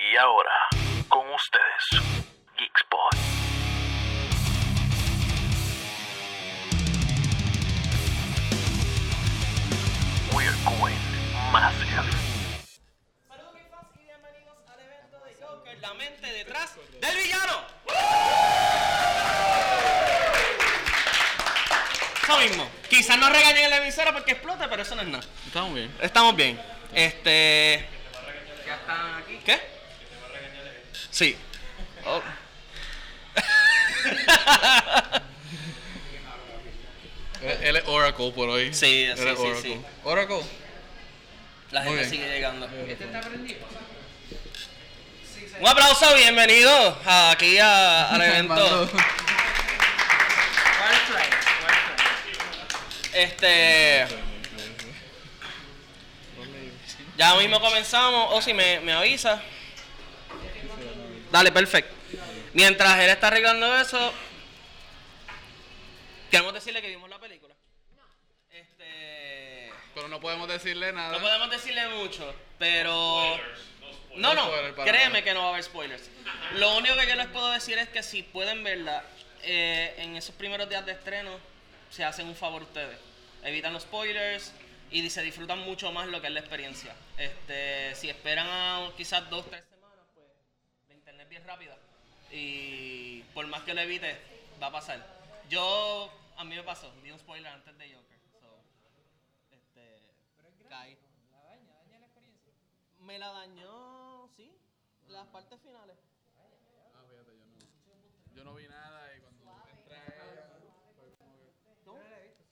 Y ahora, con ustedes, Geekspot. We're going massive. Saludos mis fans y bienvenidos al evento de Joker, la mente detrás del villano. Eso mismo. Quizás nos regañen en la emisora porque explota, pero eso no es nada. Estamos bien. Estamos bien. Este. ¿Ya están aquí? ¿Qué? Sí. Oh. Él, es Oracle por hoy. Sí, Él sí, es sí, Oracle. sí. Oracle. La Muy gente bien. sigue llegando. Un aplauso, bienvenido aquí a- al evento. Este. Ya mismo comenzamos. O si me, me avisa. Dale, perfecto. Mientras él está arreglando eso, queremos decirle que vimos la película. Este. Pero no podemos decirle nada. No podemos decirle mucho, pero. No, no, créeme que no va a haber spoilers. Lo único que yo les puedo decir es que si pueden verla eh, en esos primeros días de estreno, se hacen un favor ustedes. Evitan los spoilers y se disfrutan mucho más lo que es la experiencia. Este, si esperan a quizás dos, tres semanas, pues la internet es bien rápida. Y por más que lo evite, va a pasar. Yo, a mí me pasó, vi un spoiler antes de Joker. So, este, caí. Me la dañó, sí, las partes finales. Ah, fíjate, yo no. Yo no vi nada y cuando como que-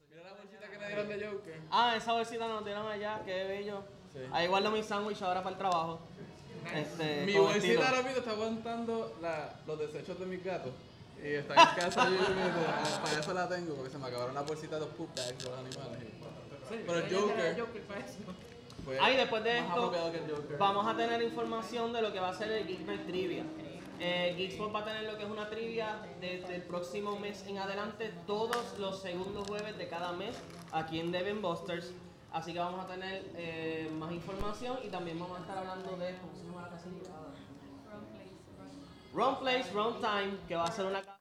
Mira la bolsita que le dieron de Joker. Ah, esa bolsita nos dieron allá, qué bello. Ahí guardo mi sándwich ahora para el trabajo. Este, Mi bolsita ahora mismo está aguantando la, los desechos de mis gatos. Y está en casa yo, yo, para eso la tengo, porque se me acabaron las bolsitas de los poop bags de los animales. Pero el Joker. fue Ah, y después de esto, Joker. Vamos a tener información de lo que va a ser el Geek Night Trivia. Eh, Geekspot va a tener lo que es una trivia desde el próximo mes en adelante, todos los segundos jueves de cada mes, aquí en Devin Busters. Así que vamos a tener eh, más información y también vamos a estar hablando de. ¿Cómo se llama la casilla? Run Place, Run Time, que va a ser una.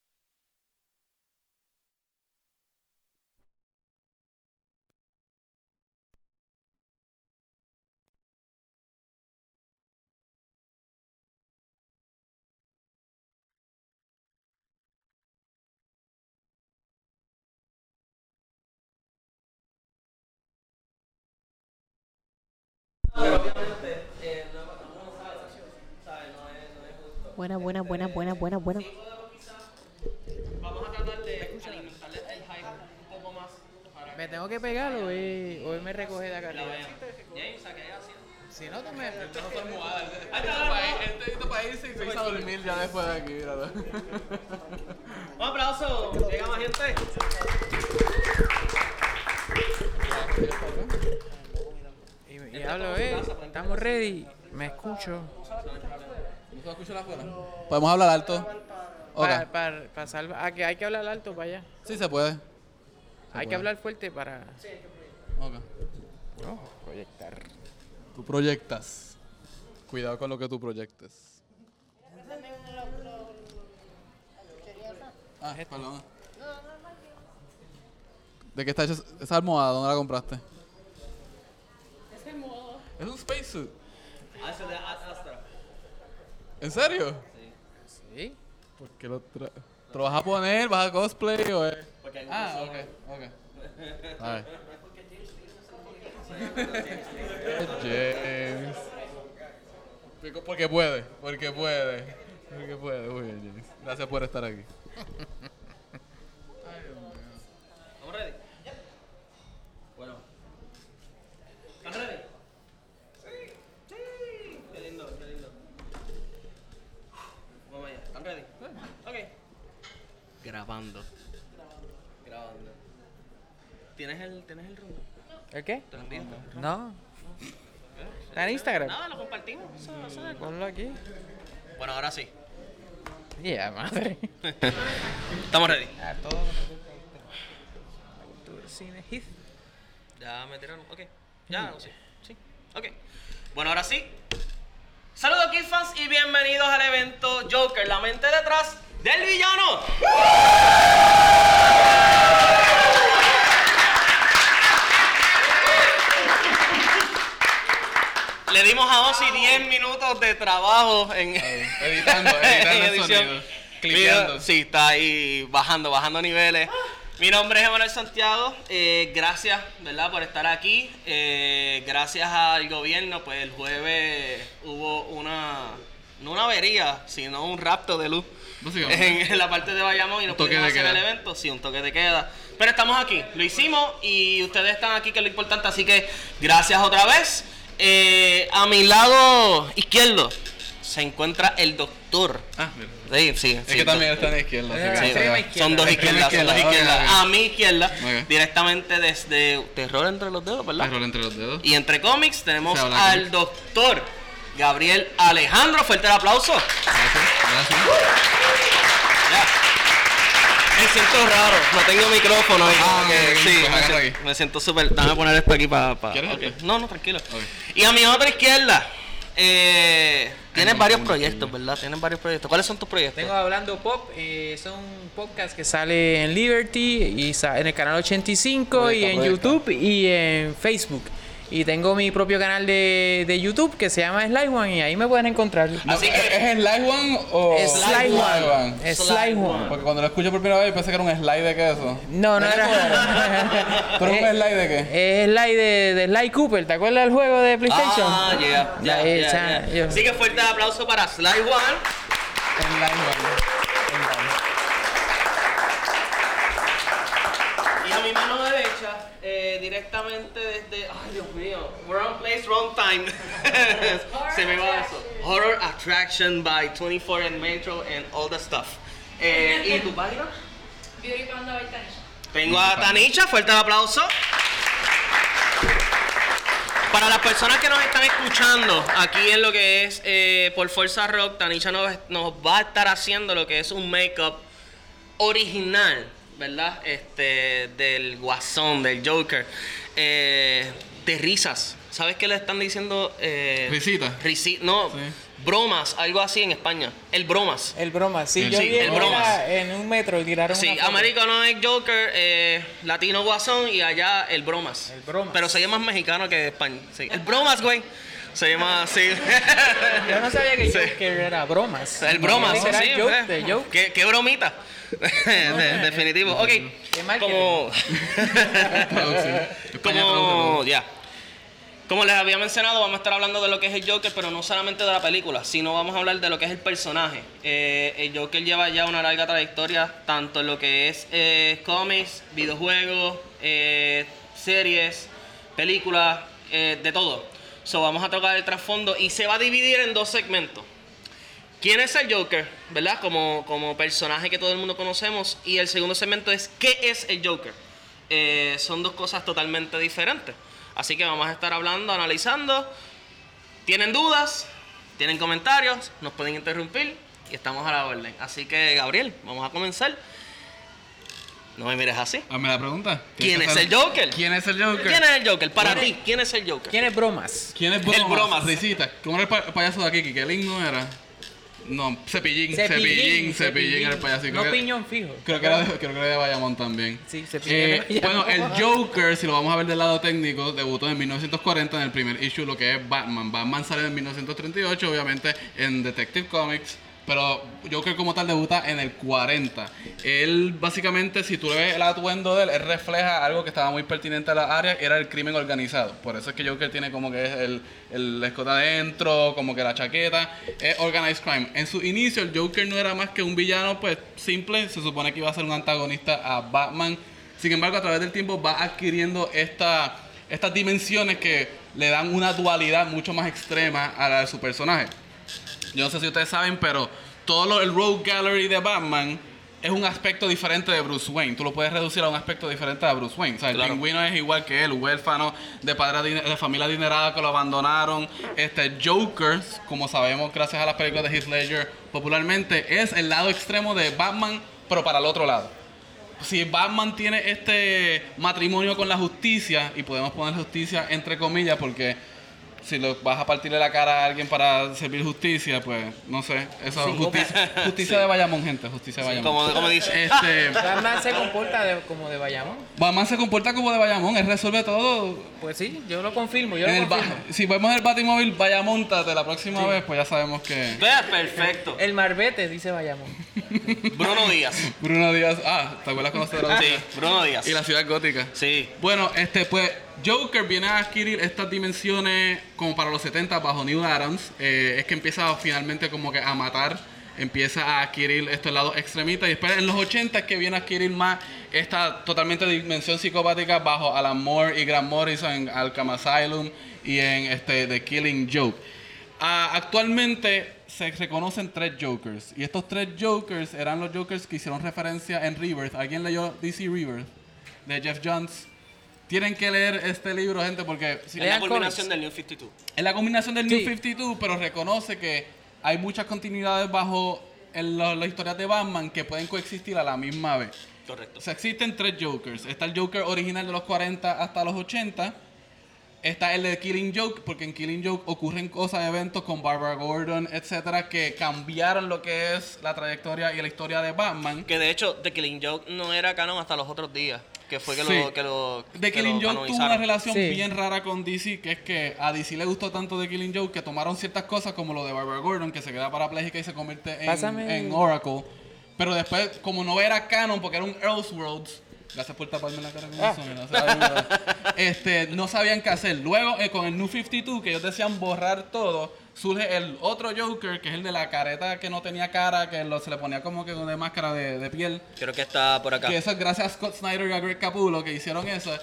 Buena, buena, buena, buena, buena, buena. Vamos a tratar de alimentarle el hype un poco más para ¿Me tengo que pegar o él me recoge de acá arriba? vean. James, ¿a qué haciendo? Si no, tú me... Este no este este ir- este está para irse y se hizo a dormir ya después de aquí, míralo. Un aplauso, llega más gente. Y, y hablo, eh, estamos ready. Me escucho. ¿Podemos hablar alto? Ok. Para, para, para salvar... Ah, que hay que hablar alto para allá. Sí se puede. Hay que hablar fuerte para... Ok. Oh, proyectar. Tú proyectas. Cuidado con lo que tú proyectes. Ah, perdón. ¿De qué está hecha esa almohada? ¿Dónde la compraste? Es el modo. Es un spacesuit. Ah. ¿En serio? ¿Sí? ¿Por qué lo tra ¿Te lo vas a poner? ¿Vas a cosplay o es? Porque hay Ah, ok, ok. A ver. James. Porque puede, porque puede. Porque puede, muy bien, James. Gracias por estar aquí. ¿Estamos ready? Bueno. ¿Están ready? Sí. Sí. Qué lindo, qué lindo. Vamos allá. ¿Están ready? Ok. Grabando. Grabando. ¿Tienes el, ¿tienes el rumbo? ¿El qué? ¿Te lo envío? No. ¿Está en Instagram? Nada, lo compartimos. Eso, eso no es- Ponlo aquí. Bueno, ahora sí. Ya, madre. Estamos ready. A todo. Cultura, Cine Heath. Ya me tiraron. Ok. Ya, sí. Sí. Ok. Bueno, ahora sí. Saludos Kid fans y bienvenidos al evento Joker, la mente detrás del villano. Le dimos a Ozzy 10 minutos de trabajo en Editando, editando en edición. sonido. Clipeando. Sí, está ahí bajando, bajando niveles. Mi nombre es Emanuel Santiago. eh, gracias, ¿verdad?, por estar aquí. Eh, gracias al gobierno, pues el jueves hubo una, no una avería, sino un rapto de luz en, en la parte de Bayamón y no pudimos hacer el queda. evento. Sí, un toque de queda. Pero estamos aquí, lo hicimos y ustedes están aquí, que es lo importante. Así que gracias otra vez. Eh, a mi lado izquierdo se encuentra el doctor. Ah, mira. Sí, sí. Es sí, que también está en la izquierda. Sí, son dos izquierdas, son dos izquierda, izquierdas. A mi izquierda, directamente desde Terror entre los dedos, ¿verdad? Error entre los dedos. Y entre cómics tenemos al cómics. doctor Gabriel Alejandro. Fuerte el aplauso. Gracias, gracias. Ya. Me siento raro, no tengo micrófono. Ah, sí, pues me, siento, aquí. me siento súper. Dame poner esto aquí para. ¿Quieres este? No, no, tranquilo. Y a mi otra izquierda, eh, tienes varios proyectos. ¿verdad? Tienes varios proyectos. ¿Cuáles son tus proyectos? Tengo Hablando Pop, eh, son podcast que sale en Liberty y sa- en el canal 85 y en. YouTube y en Facebook. Y tengo mi propio canal de, de YouTube que se llama Sly One y ahí me pueden encontrar. Así que- ¿Es el Live One o Es Sly One. Es Sly Sly One. One. Porque cuando lo escuché por primera vez pensé que era un slide de queso. No, no era. ¿Pero un Eh, slide de qué? Es Sly de, de Sly Cooper. ¿Te acuerdas del juego de PlayStation? Ah, ya, ya. yo- Así que fuerte el aplauso para Sly One. El Live One. Y a mi mano derecha, eh, directamente desde. Ay, Dios mío. Wrong place, wrong time. Se me va eso. Horror Attraction by 24 and Metro and all the stuff. Eh, ¿Y tu página? Beauty Panda by Tanisha. Tengo a Tanicha, fuerte el aplauso. Para las personas que nos están escuchando aquí en lo que es eh, por Fuerza Rock, Tanisha nos, nos va a estar haciendo lo que es un make-up original, ¿verdad? Este, del Guasón, del Joker, eh, de risas. ¿Sabes qué le están diciendo? Eh, Risita. risi- no, Sí. bromas, algo así en España. El bromas. El broma, sí. El- yo sí, vi el bromas. en un metro y tiraron Sí, una americano es Joker, eh, latino Guasón y allá el Bromas. El Bromas. Pero se llama más mexicano que español. Sí. El Bromas, güey. Se llama así. Yo no sabía que Sí. Joker era bromas. El Bromas, sí. joke eh. de joke. ¿Qué, qué bromita. De- definitivo. Ok. Qué Como. Como. Ya. Como les había mencionado, vamos a estar hablando de lo que es el Joker, pero no solamente de la película, sino vamos a hablar de lo que es el personaje. Eh, el Joker lleva ya una larga trayectoria, tanto en lo que es eh, cómics, videojuegos, eh, series, películas, eh, de todo. So, vamos a tocar el trasfondo y se va a dividir en dos segmentos. ¿Quién es el Joker? ¿Verdad? Como, como personaje que todo el mundo conocemos. Y el segundo segmento es ¿qué es el Joker? Eh, son dos cosas totalmente diferentes. Así que vamos a estar hablando, analizando. ¿Tienen dudas? ¿Tienen comentarios? Nos pueden interrumpir y estamos a la orden. Así que, Gabriel, vamos a comenzar. No me mires así. Hazme la pregunta. ¿Quién es el Joker? ¿Quién es el Joker? ¿Quién es el Joker? Para ti, ¿quién es el Joker? ¿Quién es bromas? ¿Quién es El Bromas? Bromas. Risita. ¿Cómo era el, pa- el payaso de aquí? ¿Kikelín no era? No, Cepillín. Cepillín, Cepillín, Cepillín era el payaso. No Creo que- piñón fijo. Creo que era de, creo que era de Bayamón también. Sí, Cepillín Eh, bueno, el Joker, si lo vamos a ver del lado técnico, debutó en 1940 en el primer issue, lo que es Batman. Batman sale en 1938, obviamente, en Detective Comics. Pero Joker como tal debuta en el 40. Él básicamente, si tú ves el atuendo de él, él refleja algo que estaba muy pertinente a la área, era el crimen organizado. Por eso es que Joker tiene como que el, el escote adentro, como que la chaqueta, es organized crime. En su inicio el Joker no era más que un villano pues simple, se supone que iba a ser un antagonista a Batman. Sin embargo, a través del tiempo va adquiriendo esta, estas dimensiones que le dan una dualidad mucho más extrema a la de su personaje. Yo no sé si ustedes saben, pero todo lo, el Rogue Gallery de Batman es un aspecto diferente de Bruce Wayne. Tú lo puedes reducir a un aspecto diferente a Bruce Wayne. O sea, el Claro. pingüino es igual que él, huérfano, de padre de familia adinerada que lo abandonaron. Este Joker, como sabemos gracias a las películas de Heath Ledger popularmente, es el lado extremo de Batman, pero para el otro lado. Si Batman tiene este matrimonio con la justicia, y podemos poner justicia entre comillas porque si lo vas a partirle la cara a alguien para servir justicia, pues no sé. Eso justicia, justicia de Bayamón, gente, justicia de Bayamón. Como, como dice. Este, Batman se comporta de- como de Bayamón. Batman se comporta como de Bayamón, él resuelve todo. Pues sí, yo lo confirmo, yo lo confirmo. si vemos el Batimóvil Bayamóntate la próxima vez, pues ya sabemos que Vea, perfecto. El Marbete dice Bayamón. Bruno Díaz. Bruno Díaz, ah, ¿te acuerdas cuando se? Sí, Bruno Díaz. Y la ciudad gótica. Sí. Bueno, este, pues Joker viene a adquirir estas dimensiones como para los 70 bajo Neil Adams. Eh, es que empieza finalmente como que a matar, empieza a adquirir estos lados extremistas. Y después en los 80 es que viene a adquirir más esta totalmente dimensión psicopática bajo Alan Moore y Grant Morrison en Arkham Asylum y en este, The Killing Joke. Ah, actualmente se reconocen tres Jokers. Y estos tres Jokers eran los Jokers que hicieron referencia en Rebirth. ¿Alguien leyó DC Rebirth? De Jeff Johns. Tienen que leer este libro, gente, porque si- Es la cómics. del New 52. es la combinación del New Sí. 52, pero reconoce que hay muchas continuidades bajo lo- las historias de Batman que pueden coexistir a la misma vez. Correcto. O sea, existen tres Jokers. Está el Joker original de los 40 hasta los 80. Está el de Killing Joke, porque en Killing Joke ocurren cosas, eventos con Barbara Gordon, etcétera, que cambiaron lo que es la trayectoria y la historia de Batman. Que de hecho, The Killing Joke no era canon hasta los otros días. Que fue que Sí. lo. Que lo The que Killing lo Joke tuvo una relación Sí. bien rara con DC, que es que a DC le gustó tanto The Killing Joke que tomaron ciertas cosas como lo de Barbara Gordon, que se queda parapléjica y se convierte en, en Oracle. Pero después, como no era canon, porque era un Elseworlds, gracias por taparme la cara con Ah. eso, ver. este, no sabían qué hacer. Luego, eh, con el New 52, que ellos decían borrar todo, surge el otro Joker, que es el de la careta que no tenía cara, que lo- se le ponía como que de máscara de, de piel. Creo que está por acá. Que eso es gracias a Scott Snyder y a Greg Capullo que hicieron eso.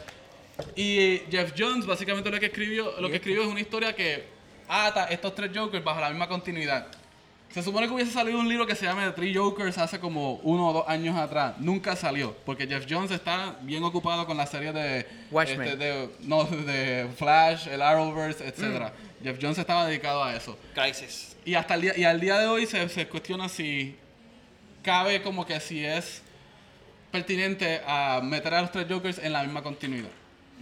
Y Jeff Jones básicamente lo que escribió, lo que escribió es una historia que ata estos tres Jokers bajo la misma continuidad. Se supone que hubiese salido un libro que se llama The Three Jokers hace como uno o dos años atrás. Nunca salió, porque Jeff Jones está bien ocupado con la serie de, Watchmen. este, de, no, de Flash, el Arrowverse, etc. Jeff Jones estaba dedicado a eso. Crisis. Y hasta el día, y al día de hoy se, se cuestiona si cabe como que si es pertinente a meter a los tres Jokers en la misma continuidad.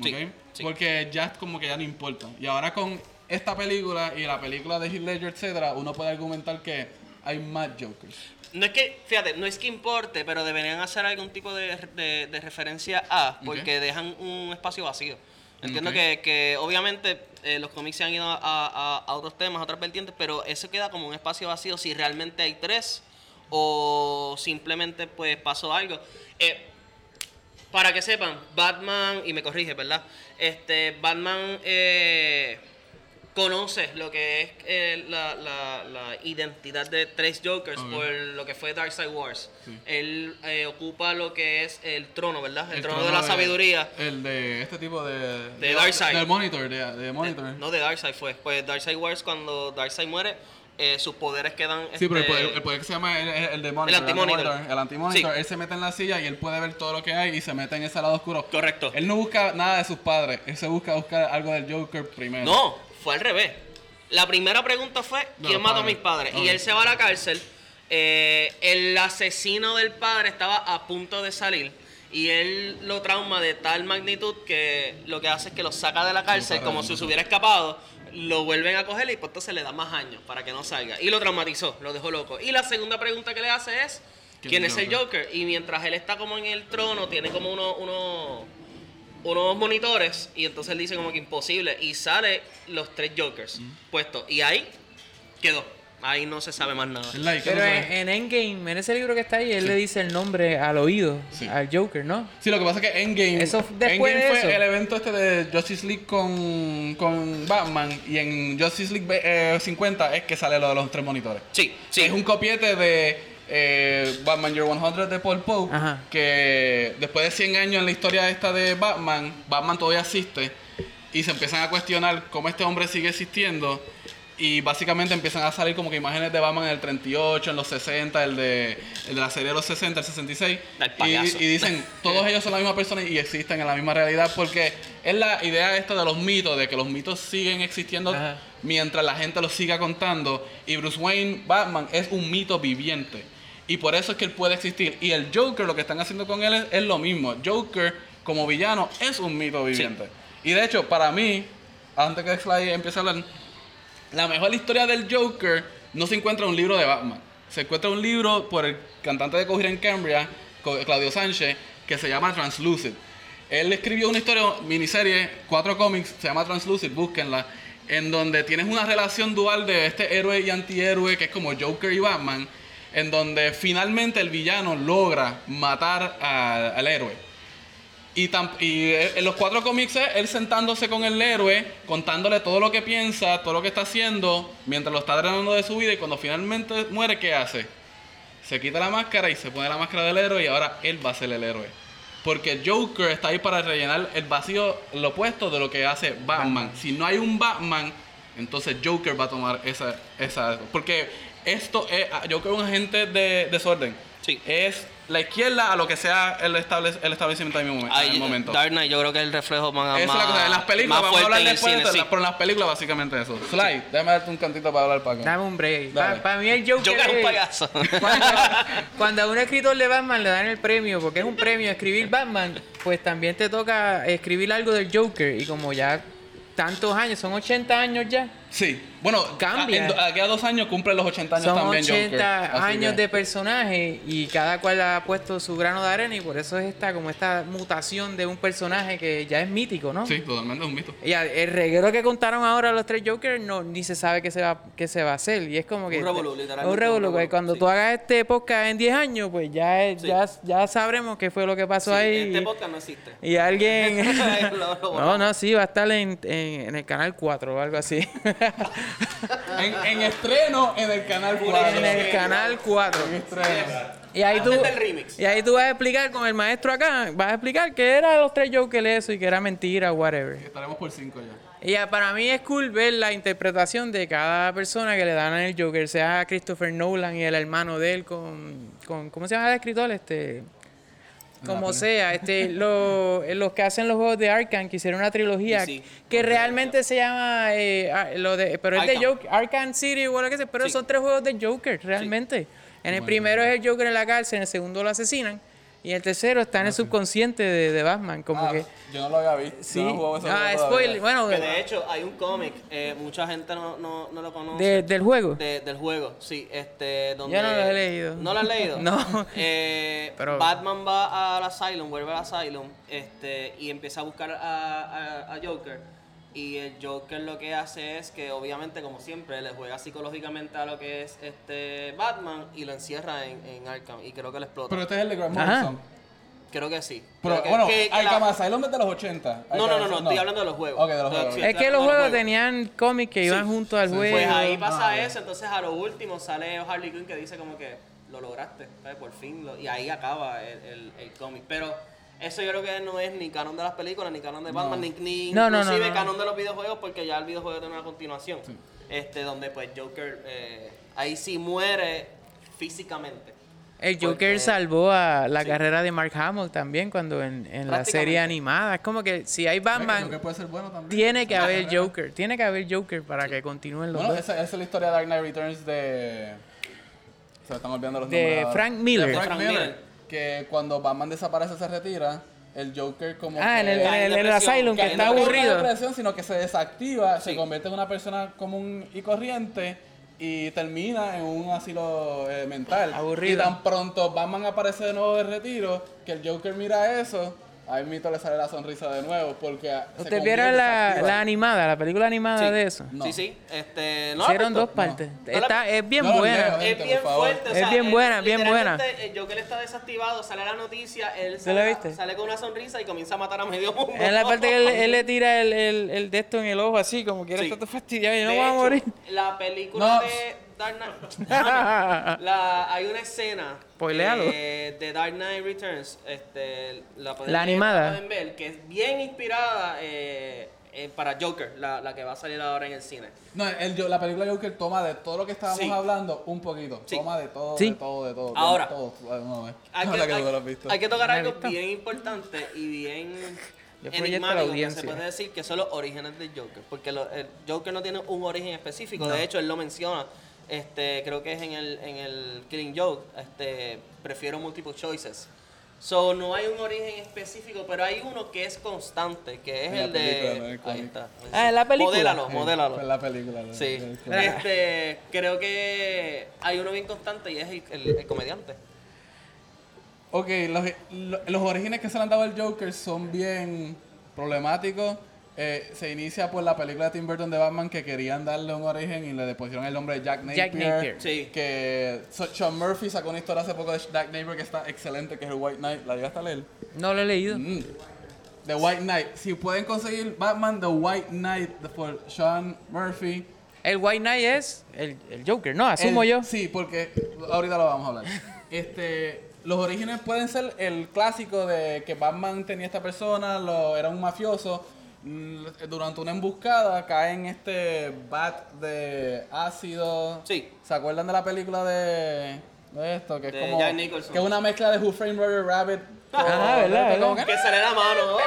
¿ok? Sí, sí. Porque ya como que ya no importa. Y ahora con esta película y la película de Heath Ledger, etcétera, uno puede argumentar que hay más Jokers. No es que, fíjate, no es que importe, pero deberían hacer algún tipo de, de- de referencia a, porque dejan un espacio vacío. Entiendo que, que obviamente eh, los cómics se han ido a, a- a otros temas, a otras vertientes, pero eso queda como un espacio vacío si realmente hay tres o simplemente pues pasó algo. Eh, para que sepan, Batman, y me corrige, ¿verdad? Este, Batman eh, conoce lo que es eh, la, la- la identidad de tres Jokers Ok. por lo que fue Darkseid Wars. Él eh, ocupa lo que es el trono, ¿verdad? El, trono, de la sabiduría. El de este tipo de... De Darkseid. Del Monitor, de, de Monitor. No, de Darkseid fue. Pues Darkseid Wars, cuando Darkseid muere, eh, sus poderes quedan... Sí, pero el este, poder, el poder que se llama el, el, el de Monitor, anti-monitor. El anti-monitor, Sí. él se mete en la silla y él puede ver todo lo que hay y se mete en ese lado oscuro. Correcto. Él no busca nada de sus padres, él se busca buscar algo del Joker primero. No, fue al revés. La primera pregunta fue, ¿quién mató a mis padres? Y él se va a la cárcel. eh, el asesino del padre estaba a punto de salir. Y él lo trauma de tal magnitud que lo que hace es que lo saca de la cárcel como si se hubiera escapado. Lo vuelven a coger y pues entonces le da más años para que no salga. Y lo traumatizó, lo dejó loco. Y la segunda pregunta que le hace es, ¿Quién ¿quién es es el Joker? Y mientras él está como en el trono, tiene como uno, uno, unos monitores y entonces él dice como que imposible y sale los tres Jokers puestos y ahí quedó. Ahí no se sabe más nada. ¿Verdad? ¿Y qué Pero no en, en Endgame, en ese libro que está ahí, él le dice el nombre al oído Sí. al Joker, ¿no? Sí, lo que pasa es que Endgame, Eso después Endgame de fue el evento este de Justice League con, con Batman y en Justice League eh, 50 es que sale lo de los tres monitores. Sí, sí. Es un copiete de eh, Batman Year 100 de Paul Pope, Ajá. que después de 100 años en la historia esta de Batman, Batman todavía existe y se empiezan a cuestionar cómo este hombre sigue existiendo y básicamente empiezan a salir como que imágenes de Batman en el 38, en los 60, el de, el de la serie de los 60, el 66 Del y, y dicen todos ellos son la misma persona y existen en la misma realidad porque es la idea esta de los mitos, de que los mitos siguen existiendo Ajá. mientras la gente los siga contando. Y Bruce Wayne, Batman, es un mito viviente. Y por eso es que él puede existir. Y el Joker, lo que están haciendo con él es, es lo mismo. Joker, como villano, es un mito viviente. Y de hecho, para mí, antes que Sly empiece a hablar, la mejor historia del Joker no se encuentra en un libro de Batman. Se encuentra en un libro por el cantante de Coger en Cambria, Claudio Sánchez, que se llama Translucid. Él escribió una historia, miniserie, cuatro cómics, se llama Translucid, búsquenla, en donde tienes una relación dual de este héroe y antihéroe que es como Joker y Batman, en donde finalmente el villano logra matar a- al héroe. Y, tam- y eh, en los cuatro cómics es él sentándose con el héroe, contándole todo lo que piensa, todo lo que está haciendo, mientras lo está drenando de su vida y cuando finalmente muere, ¿qué hace? Se quita la máscara y se pone la máscara del héroe y ahora él va a ser el héroe. Porque Joker está ahí para rellenar el vacío, lo opuesto de lo que hace Batman. Si no hay un Batman, entonces Joker va a tomar esa... esa porque esto es... Joker es un agente de desorden. Sí. Es la izquierda a lo que sea el, estable- el establecimiento en mi momen- en Ahí, el momento. Dark Knight, yo creo que es el reflejo más. Esa es la cosa. En las películas, más vamos a hablar en el después, cine, de sí. la- pero en las películas básicamente eso. Sly, déjame darte un cantito para hablar para acá. Dame un break. Para mí el Joker, Joker es un payaso. Cuando, cuando a un escritor de Batman le dan el premio, porque es un premio escribir Batman, pues también te toca escribir algo del Joker. Y como ya tantos años, son 80 años ya. Sí. Bueno, Cambia. a- en aquí a dos años cumple los 80 años Son también 80 Joker. Así años que- de personaje y cada cual ha puesto su grano de arena y por eso es esta como esta mutación de un personaje que ya es mítico, ¿no? Sí, totalmente es un mito. Y a- el reguero que contaron ahora los tres Jokers no ni se sabe qué se va qué se va a hacer y es como que Un revolú, literalmente un revolú, que revolú, cuando sí. tú hagas este podcast en 10 años pues ya es- Sí. ya, ya sabremos qué fue lo que pasó ahí Este y- podcast no existe. y, alguien no no sí va a estar en, en, en el canal 4 o algo así En, en estreno en el canal 4. en el canal 4 En estreno. y ahí tú del remix. y ahí tú vas a explicar con el maestro acá vas a explicar que era los tres Jokers eso y que era mentira whatever Estaremos por 5 ya. Y ya, para mí es cool ver la interpretación de cada persona que le dan al Joker, sea Christopher Nolan y el hermano de él con, con ¿cómo se llama el escritor? Este, como sea, este, lo- los que hacen los juegos de Arkham, que hicieron una trilogía Sí, sí. que realmente se llama, eh, ah, lo de, pero es de. Joker, Arkham City o lo que sea, pero Sí. son tres juegos de Joker, realmente. En el primero es el Joker en la cárcel, en el segundo lo asesinan, y el tercero está en el subconsciente de, de Batman, como Ah, que... yo no lo había visto. Sí, Yo no ah, spoiler, bueno, Que de hecho hay un cómic, eh, mucha gente no, no, no lo conoce. de- del juego. De- del juego, sí. Este, donde, Yo no lo he leído. ¿No lo has leído? No. Eh, Pero- Batman va al Asylum, vuelve al Asylum, este, y empieza a buscar a, a- a Joker. Y el Joker lo que hace es que, obviamente, como siempre, le juega psicológicamente a lo que es este Batman y lo encierra en, en Arkham. Y creo que lo explota. Pero este es el de Grant. Morrison. creo que sí. Pero Creo que- bueno, que- que Arkham la- Asylum es de los 80. No, no, no, no, estoy hablando de los juegos. Ok, de los juegos. Sí, Es que los juegos tenían cómics que iban Sí. junto al Sí. juego. Pues ahí pasa Ah, eso, entonces a lo último sale Harley Quinn que dice como que lo lograste, ¿sabes? por fin, lo- y ahí acaba el, el- el cómic. Pero eso yo creo que no es ni canon de las películas, ni canon de Batman, ni, ni No, no, no, inclusive no. canon de los videojuegos, porque ya el videojuego tiene una continuación, este donde pues Joker eh, ahí sí muere físicamente. El Joker Porque- salvó a la Sí. carrera de Mark Hamill también cuando en, en la serie animada. Es como que si hay Creo que Batman, puede ser bueno también. tiene que haber Joker. Tiene que haber Joker para que continúen los Bueno, dos. esa, esa es la historia de Dark Knight Returns de. Se me están olvidando los De nombres. Frank Miller. De Frank, Frank Miller. Miller. Que cuando Batman desaparece, se retira. El Joker, como. Ah, en que- el, en el- en el depresión, Asylum, que está aburrido. depresión, sino que se desactiva, se convierte en una persona común y corriente y termina en un asilo eh, mental. Aburrido. Y tan pronto Batman aparece de nuevo de retiro, que el Joker mira eso, ahí mito le sale la sonrisa de nuevo, porque se ¿Ustedes vieron la, la animada, la película animada Sí. de eso? No. Sí, sí, este, ¿no la has Hicieron dos partes. ¿No la- Está, es bien No, buena. leo, Es bien fuerte, o Es bien él- buena, bien buena. literalmente, El Joker está desactivado, sale la noticia, él ¿Tú la sale, viste? sale con una sonrisa y comienza a matar a medio mundo. Es la parte que él, él le tira el, el, el de esto en el ojo así, como quiere Sí. estar todo fastidiado y no De va a morir. La película No. de Dark Knight. la, hay una escena eh, de Dark Knight Returns. Este, la, pueden La ver, animada. pueden ver, que es bien inspirada eh, eh, para Joker, la, la que va a salir ahora en el cine. No, el, yo- la película Joker toma de todo lo que estábamos Sí. hablando un poquito. Sí. Toma de todo, Sí. de todo, de todo. Ahora. de todo. Eh. Hay No, que, la que hay- tú lo has visto. hay que tocar la algo visto. bien importante y bien la enigmático que se puede decir que son los orígenes del Joker. Porque lo- el Joker no tiene un origen específico. De hecho, él lo menciona. Este, creo que es en el, en el Killing Joke. Este, prefiero multiple choices. So, no hay un origen específico, pero hay uno que es constante, que es En el película, no de... el Ahí está. Ah, en la película. Modélalo, Sí, modélalo. en la película. ¿no? Sí. Este, creo que hay uno bien constante y es el, el- el comediante. Ok, los, lo- los orígenes que se le han dado al Joker son bien problemáticos. Eh, se inicia por la película de Tim Burton de Batman que querían darle un origen y le pusieron el nombre de Jack Napier. Jack Napier. Sí. Que so- Sean Murphy sacó una historia hace poco de Jack Napier que está excelente, que es el White Knight. ¿La llegaste a leer? No lo he leído. Mm. The White Knight. Si pueden conseguir Batman The White Knight por Sean Murphy. El White Knight es el, el Joker, ¿no? Asumo el- yo. Sí, porque ahorita lo vamos a hablar. Este, los orígenes pueden ser el clásico de que Batman tenía esta persona, lo, era un mafioso. Mm, Durante una emboscada cae en este bat de ácido. Sí. ¿Se acuerdan de la película de, de esto? Que es De como. Jack Nicholson. Que es una mezcla de Who Framed Roger Rabbit. Ah, ¿verdad, como verdad? que- Que sale la mano. ¡oh!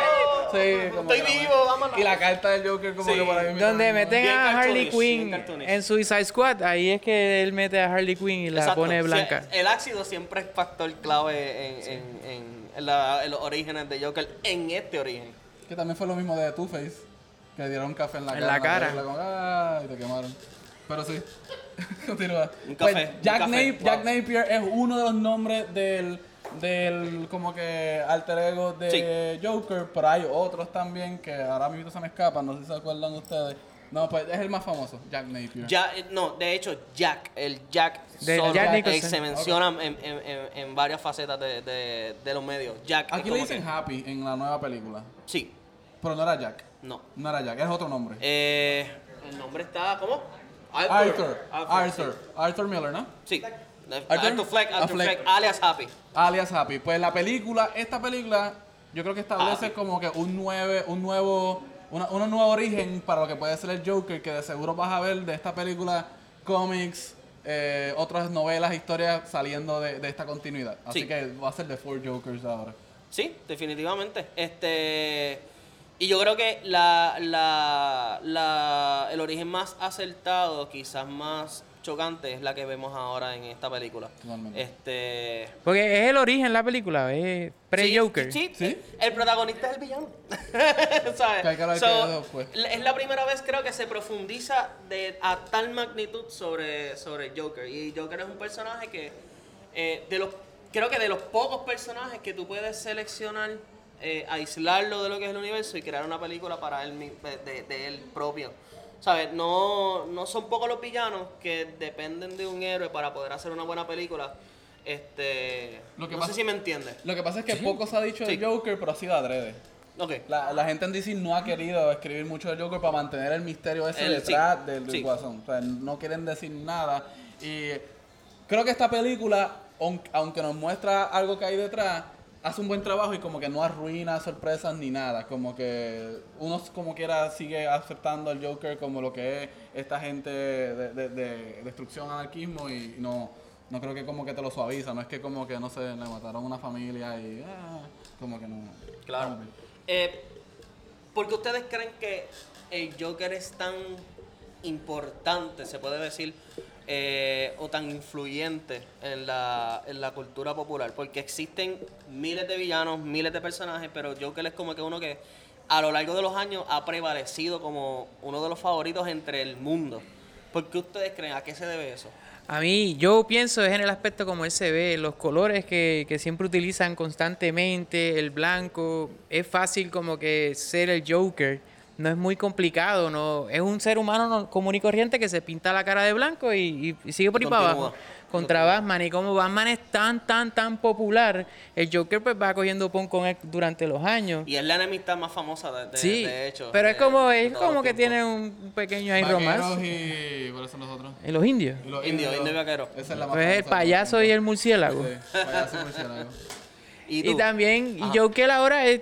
Sí, como Estoy que vivo, vámonos. Y la carta del Joker como Sí. que por ahí. Donde meten Bien a Harley Quinn en Suicide Squad, ahí es que él mete a Harley Quinn y la Exacto. pone Sí, blanca. el ácido siempre es factor clave en, en- en- en la- en los orígenes de Joker, en este origen. Que también fue lo mismo de Two-Face. Que dieron café en la En cara. la cara. película, como, "Ah", y te quemaron. Pero sí. Continúa. Un Pues, café, un Jack, café, Nap- wow. Jack Napier es uno de los nombres del, del como que alter ego de Joker, pero hay otros también que ahora mismo se me escapan, no sé si se acuerdan ustedes. No, pues es el más famoso, Jack Napier. Ya, eh, no, de hecho, Jack, el Jack De solo, Jack eh, Nicholson. se menciona en, en- en- en varias facetas de, de- de los medios. Jack. Aquí le dicen que- Happy en la nueva película, Sí, pero no era Jack. no. No era Jack, es otro nombre. Eh, el nombre está, ¿cómo? Arthur, Arthur, sí. Arthur Miller, ¿no? Sí. Arthur- Arthur Fleck, Arthur Fleck. Fleck, alias Happy. alias Happy. Pues la película, esta película, yo creo que establece Happy. como que un, nueve, un nuevo, una, un nuevo origen para lo que puede ser el Joker, que de seguro vas a ver de esta película, cómics, eh, otras novelas, historias saliendo de, de esta continuidad. Así Sí. que va a ser de Four Jokers ahora. Sí, definitivamente. Este y yo creo que la, la, la- el origen más acertado, quizás más chocante, es la que vemos ahora en esta película. Totalmente. Este Porque es el origen la película, es pre-Joker. Sí, ¿Sí? el protagonista es el villano. La- es la primera vez creo que se profundiza de, a tal magnitud sobre, sobre Joker. Y Joker es un personaje que eh, de los creo que de los pocos personajes que tú puedes seleccionar, eh, aislarlo de lo que es el universo y crear una película para él de, de- de él propio. ¿Sabes? No, no son pocos los villanos que dependen de un héroe para poder hacer una buena película. Este, Lo que no pasa- sé si me entiendes. Lo que pasa es que poco se ha dicho Sí. de Joker, pero ha sido adrede. Ok. La, la gente en DC no ha querido escribir mucho del Joker para mantener el misterio ese El- detrás sí, del, del sí. guasón. O sea, no quieren decir nada. Y creo que esta película, aun- aunque nos muestra algo que hay detrás, hace un buen trabajo y como que no arruina sorpresas ni nada. Como que uno como quiera sigue aceptando al Joker como lo que es esta gente de, de- de destrucción, anarquismo y no, no creo que como que te lo suaviza. No es que como que, no sé, le mataron una familia y... ah, como que no... Claro. Eh, ¿Por qué ustedes creen que el Joker es tan importante, se puede decir, eh, o tan influyente en la, en la cultura popular? Porque existen miles de villanos, miles de personajes, pero Joker es como que uno que a lo largo de los años ha prevalecido como uno de los favoritos entre el mundo. ¿Por qué ustedes creen? ¿A qué se debe eso? A mí, yo pienso es en el aspecto como él se ve, los colores que, que siempre utilizan constantemente, el blanco, es fácil como que ser el Joker, no es muy complicado, no es un ser humano no- común y corriente que se pinta la cara de blanco y, y- y sigue por ahí para abajo. Contra Batman, y como Batman es tan, tan, tan popular, el Joker pues va cogiendo pon con él durante los años. Y es la enemistad más famosa de, de- sí, de hecho. pero es como, es como que tiene un pequeño ahí Vaqueros romance. y... ¿Cuáles son los otros? En los indios. Y los Indio, indio y vaquero. Esa es la más Pues el famosa payaso y el murciélago. Sí, payaso y murciélago. ¿Y, también, Ajá. y Joker ahora es,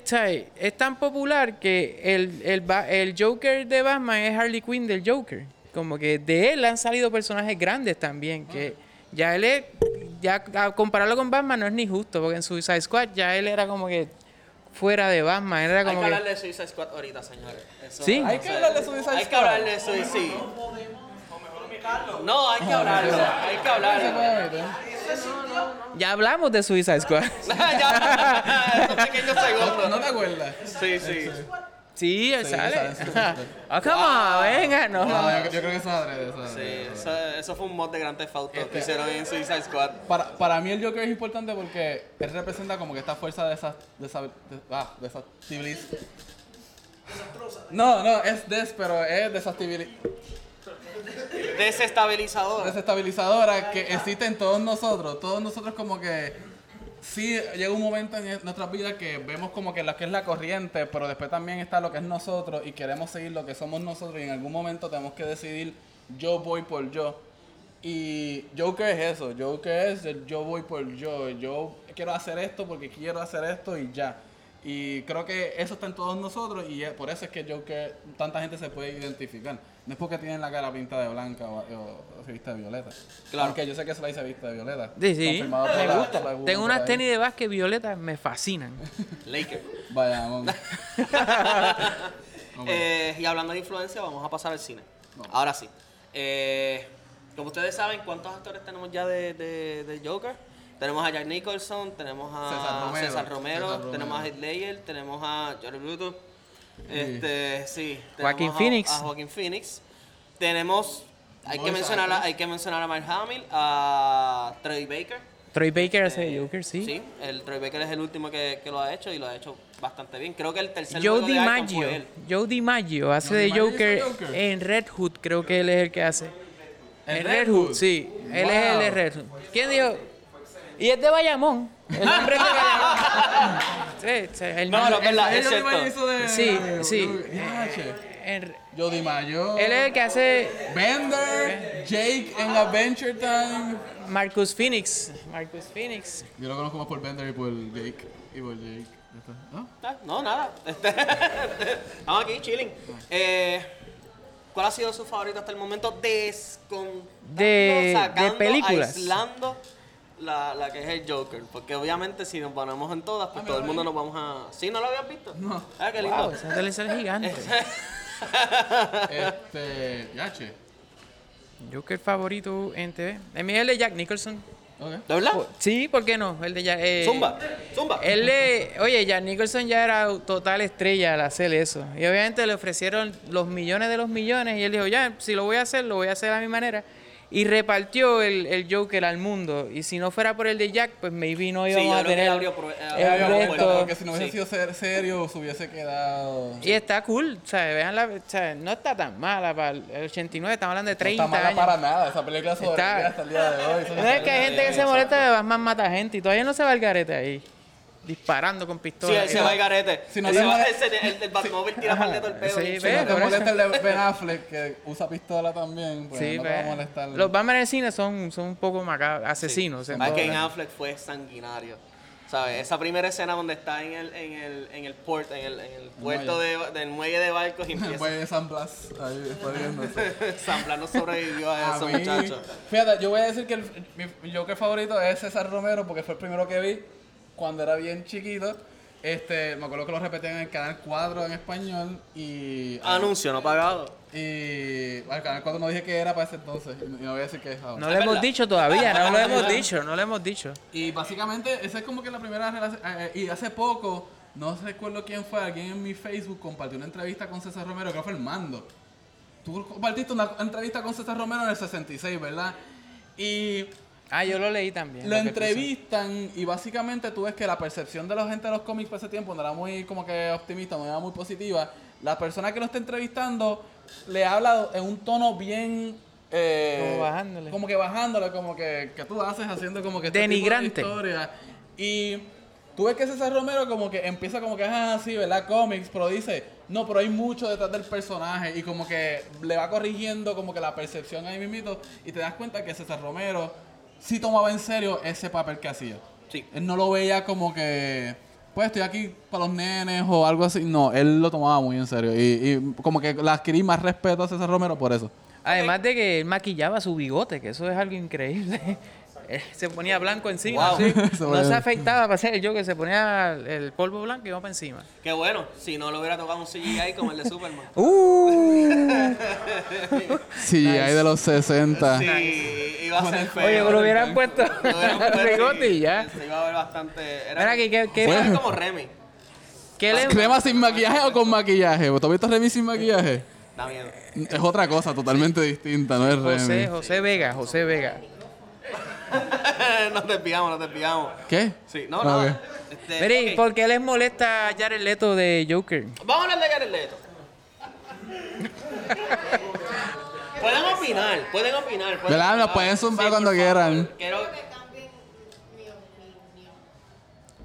es tan popular que el, el, Ba- el Joker de Batman es Harley Quinn del Joker. Como que de él han salido personajes grandes también. Que ya él es, ya a compararlo con Batman no es ni justo, porque en Suicide Squad ya él era como que fuera de Batman. Era Hay que como hablar que. de Suicide Squad ahorita, señores. Eso- Sí. Hay que hablar de Suicide Hay que Squad. hablar de Suicide. No, hay que hablarlo. Hay que hablarlo. Ya hablamos de Suicide Squad. ya, esos pequeños ¿No, segundos. no te acuerdas? Sí, sí. Sí, él Sí, sale. Ah, come on, venga, no. No, yo, yo creo que eso es adrede. eso Sí, eso, eso fue un mod de Grand Theft Auto Este- que hicieron en Suicide Squad. Para, para mí el Joker es importante porque él representa como que esta fuerza de esa... De esa de, ah, desestabiliz- No, no, es des, pero es desestabiliz- Desestabilizador. desestabilizadora que existe en todos nosotros. Todos nosotros como que sí llega un momento en nuestras vidas que vemos como que lo que es la corriente, pero después también está lo que es nosotros y queremos seguir lo que somos nosotros y en algún momento tenemos que decidir yo voy por yo. Y Joker es eso, Joker es el yo voy por yo, yo quiero hacer esto porque quiero hacer esto y ya. Y creo que eso está en todos nosotros y es- por eso es que Joker, tanta gente se puede identificar. No es porque tienen la cara pinta de blanca o, o- o se viste de violeta. Claro. Aunque yo sé que Sly se viste de violeta. Sí, sí. Confirmado por Me la- gusta. la Tengo unas tenis de básquet violetas, me fascinan. Laker. Vaya, vamos. Eh, y hablando de influencia, vamos a pasar al cine. Ahora sí. Eh, como ustedes saben, ¿cuántos actores tenemos ya de, de, de Joker? Tenemos a Jack Nicholson, tenemos a César Romero. César Romero, César Romero. tenemos a Heath Ledger, tenemos a Jared Leto, este, sí, Joaquin tenemos a- Phoenix. a Joaquin Phoenix. Tenemos, hay que mencionar, a, hay que mencionar a Mark Hamill, a Troy Baker. Troy Baker hace Eh, de Joker, sí. Sí, el Troy Baker es el último que, que lo ha hecho y lo ha hecho bastante bien. Creo que el tercer Joe juego de Arkham DiMaggio. fue él. Joe DiMaggio hace Joe de DiMaggio Joker, Joker. en Red Hood, creo que él es el que hace. ¿En Red Red Hood? Hood, sí. Él es el de Wow. Red Hood. ¿Quién dijo? Y es de Bayamón. El hombre es de Bayamón. Sí, sí, el No, no, es verdad, es cierto. me hizo de- Sí, de- sí. En- Jody Mayo. él es el que hace Bender, Jake en Adventure Time. Marcus Phoenix. Marcus Phoenix. Yo lo conozco más por Bender y por Jake. Y por Jake. Ya está. ¿No? Ah, No, nada. Este, Estamos aquí, chilling. Eh, ¿Cuál ha sido su favorito hasta el momento? Descontando, De- sacando, de películas. aislando la, la que es el Joker. Porque obviamente si nos ponemos en todas, pues todo el mundo nos vamos a... ¿Sí? ¿No lo habían visto? No. Ah, qué lindo. Wow, esa televisora es gigante. Este. Yache. Joker favorito en TV. El mío es el de Jack Nicholson. Ok. ¿De verdad? Sí, ¿por qué no? El de Jack. eh, Zumba, zumba. Él le, oye, Jack Nicholson ya era total estrella al hacer eso. Y obviamente le ofrecieron los millones de los millones y él dijo, ya, si lo voy a hacer, lo voy a hacer a mi manera. Y repartió el, el Joker al mundo. Y si no fuera por el de Jack, pues maybe no Sí, íbamos yo a tener abrió el abrió Porque- resto. Porque si no hubiese Sí. sido ser- serio, se hubiese quedado. Y está cool, o sea, vean la, o sea, no está tan mala para el 89, estamos hablando de 30 no está mala años. para nada. Esa película sobrevive Está- hasta el día de hoy. No es que hay gente que se molesta de Batman mata gente y todavía no se va el garete ahí, disparando con Sí, pistolas. él se va al garete. Si no Él se se va- ese- el, el Batmóvil tira par de torpedos. Sí, Si no te molesta el de Ben Affleck, que usa pistola también, pues Sí, no te ve. va a molestar. Los Batman en el cine son, son un poco macabros, asesinos. en todo que Ben el- Affleck fue sanguinario. ¿Sabes? Esa primera escena donde está en el, en el, en el port, en el, en el puerto de, del muelle de barcos y empieza. Voy de San Blas ahí jodiéndose. San no sobrevivió a eso, muchachos. Fíjate, yo voy a decir que el, mi, mi Joker favorito es César Romero porque fue el primero que vi cuando era bien chiquito. Este, me acuerdo que lo repetían en el canal 4 en español y. Anuncio no pagado. Y. Bueno, el canal 4 no dije que era para ese entonces. Y no voy a decir que es ahora. No le hemos dicho todavía, no lo hemos dicho, no lo hemos dicho. Y básicamente, esa es como que la primera relación. eh, y hace poco, no recuerdo quién fue, alguien en mi Facebook compartió una entrevista con César Romero, creo que fue el mando. Tú compartiste una entrevista con César Romero en el 66, ¿verdad? Y Ah, yo lo leí también. lo puso. entrevistan y básicamente tú ves que la percepción de la gente de los cómics por ese tiempo no era muy como que optimista, no era muy positiva. La persona que lo está entrevistando le habla en un tono bien... eh, Como bajándole. Como que bajándole, como que, que tú haces haciendo como que... este tipo de Denigrante. Y tú ves que César Romero como que empieza como que es así, ¿verdad? Cómics, pero dice, no, pero hay mucho detrás del personaje y como que le va corrigiendo como que la percepción ahí mismito y te das cuenta que César Romero sí tomaba en serio ese papel que hacía. Sí. Él no lo veía como que, pues estoy aquí para los nenes o algo así. No, él lo tomaba muy en serio y, y como que le adquirí más respeto a César Romero por eso. Además de que él maquillaba su bigote, que eso es algo increíble. Él se ponía blanco encima. Wow. sí. Se No se afeitaba para hacer el Joker, se ponía el polvo blanco y iba para encima. Qué bueno, si no lo hubiera tocado un CGI como el de Superman. Uh, hay de los 60. Sí, iba a ser feo. oye, me lo hubieran puesto Lo hubieran puesto bigote y ya. Se iba a ver bastante. Era, Mira aquí, ¿qué- qué- se ve como Remy. ¿Qué le, ¿Crema sin maquillaje o con maquillaje? ¿Tú has visto Remy sin maquillaje? Da miedo. Es otra cosa totalmente distinta, no es José, Remy. José Vega, José Vega. nos desviamos, nos desviamos. ¿Qué? Sí, no, Ah, nada. ok. Este. ¿por qué les molesta a Jared Leto de Joker? Vamos a hablar de Jared Leto. pueden opinar, pueden opinar. Pueden ¿Verdad? Nos pueden zumbar Sí, cuando quieran. Quiero...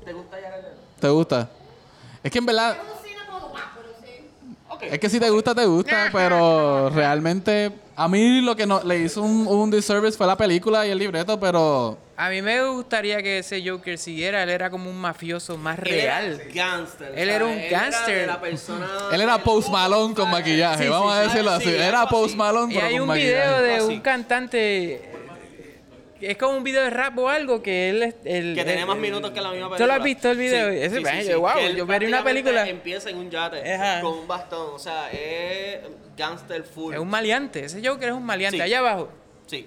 ¿Te gusta Jared Leto? ¿Te gusta? Es que en verdad, Ok. es que si te gusta, te gusta, pero realmente a mí lo que no, le hizo un, un disservice fue la película y el libreto, pero A mí me gustaría que ese Joker siguiera. Él era como un mafioso más Él era real. gangster. Él era un de gangster. la persona él era Post Malone con maquillaje, Sí, vamos sí, a sí. decirlo Ah, así. sí, Era Post. Malone, Y pero hay con un video maquillaje. de Así. un cantante. Es como un video de rap o algo que él es el. Que tiene más minutos que la misma película. ¿Tú lo has visto el video? Sí, Ese- sí, sí, sí. wow, yo vería una película. Empieza en un yate Ajá. con un bastón. O sea, es gangster full. Es un maleante. Ese Joker es un maleante. Allá abajo. Sí.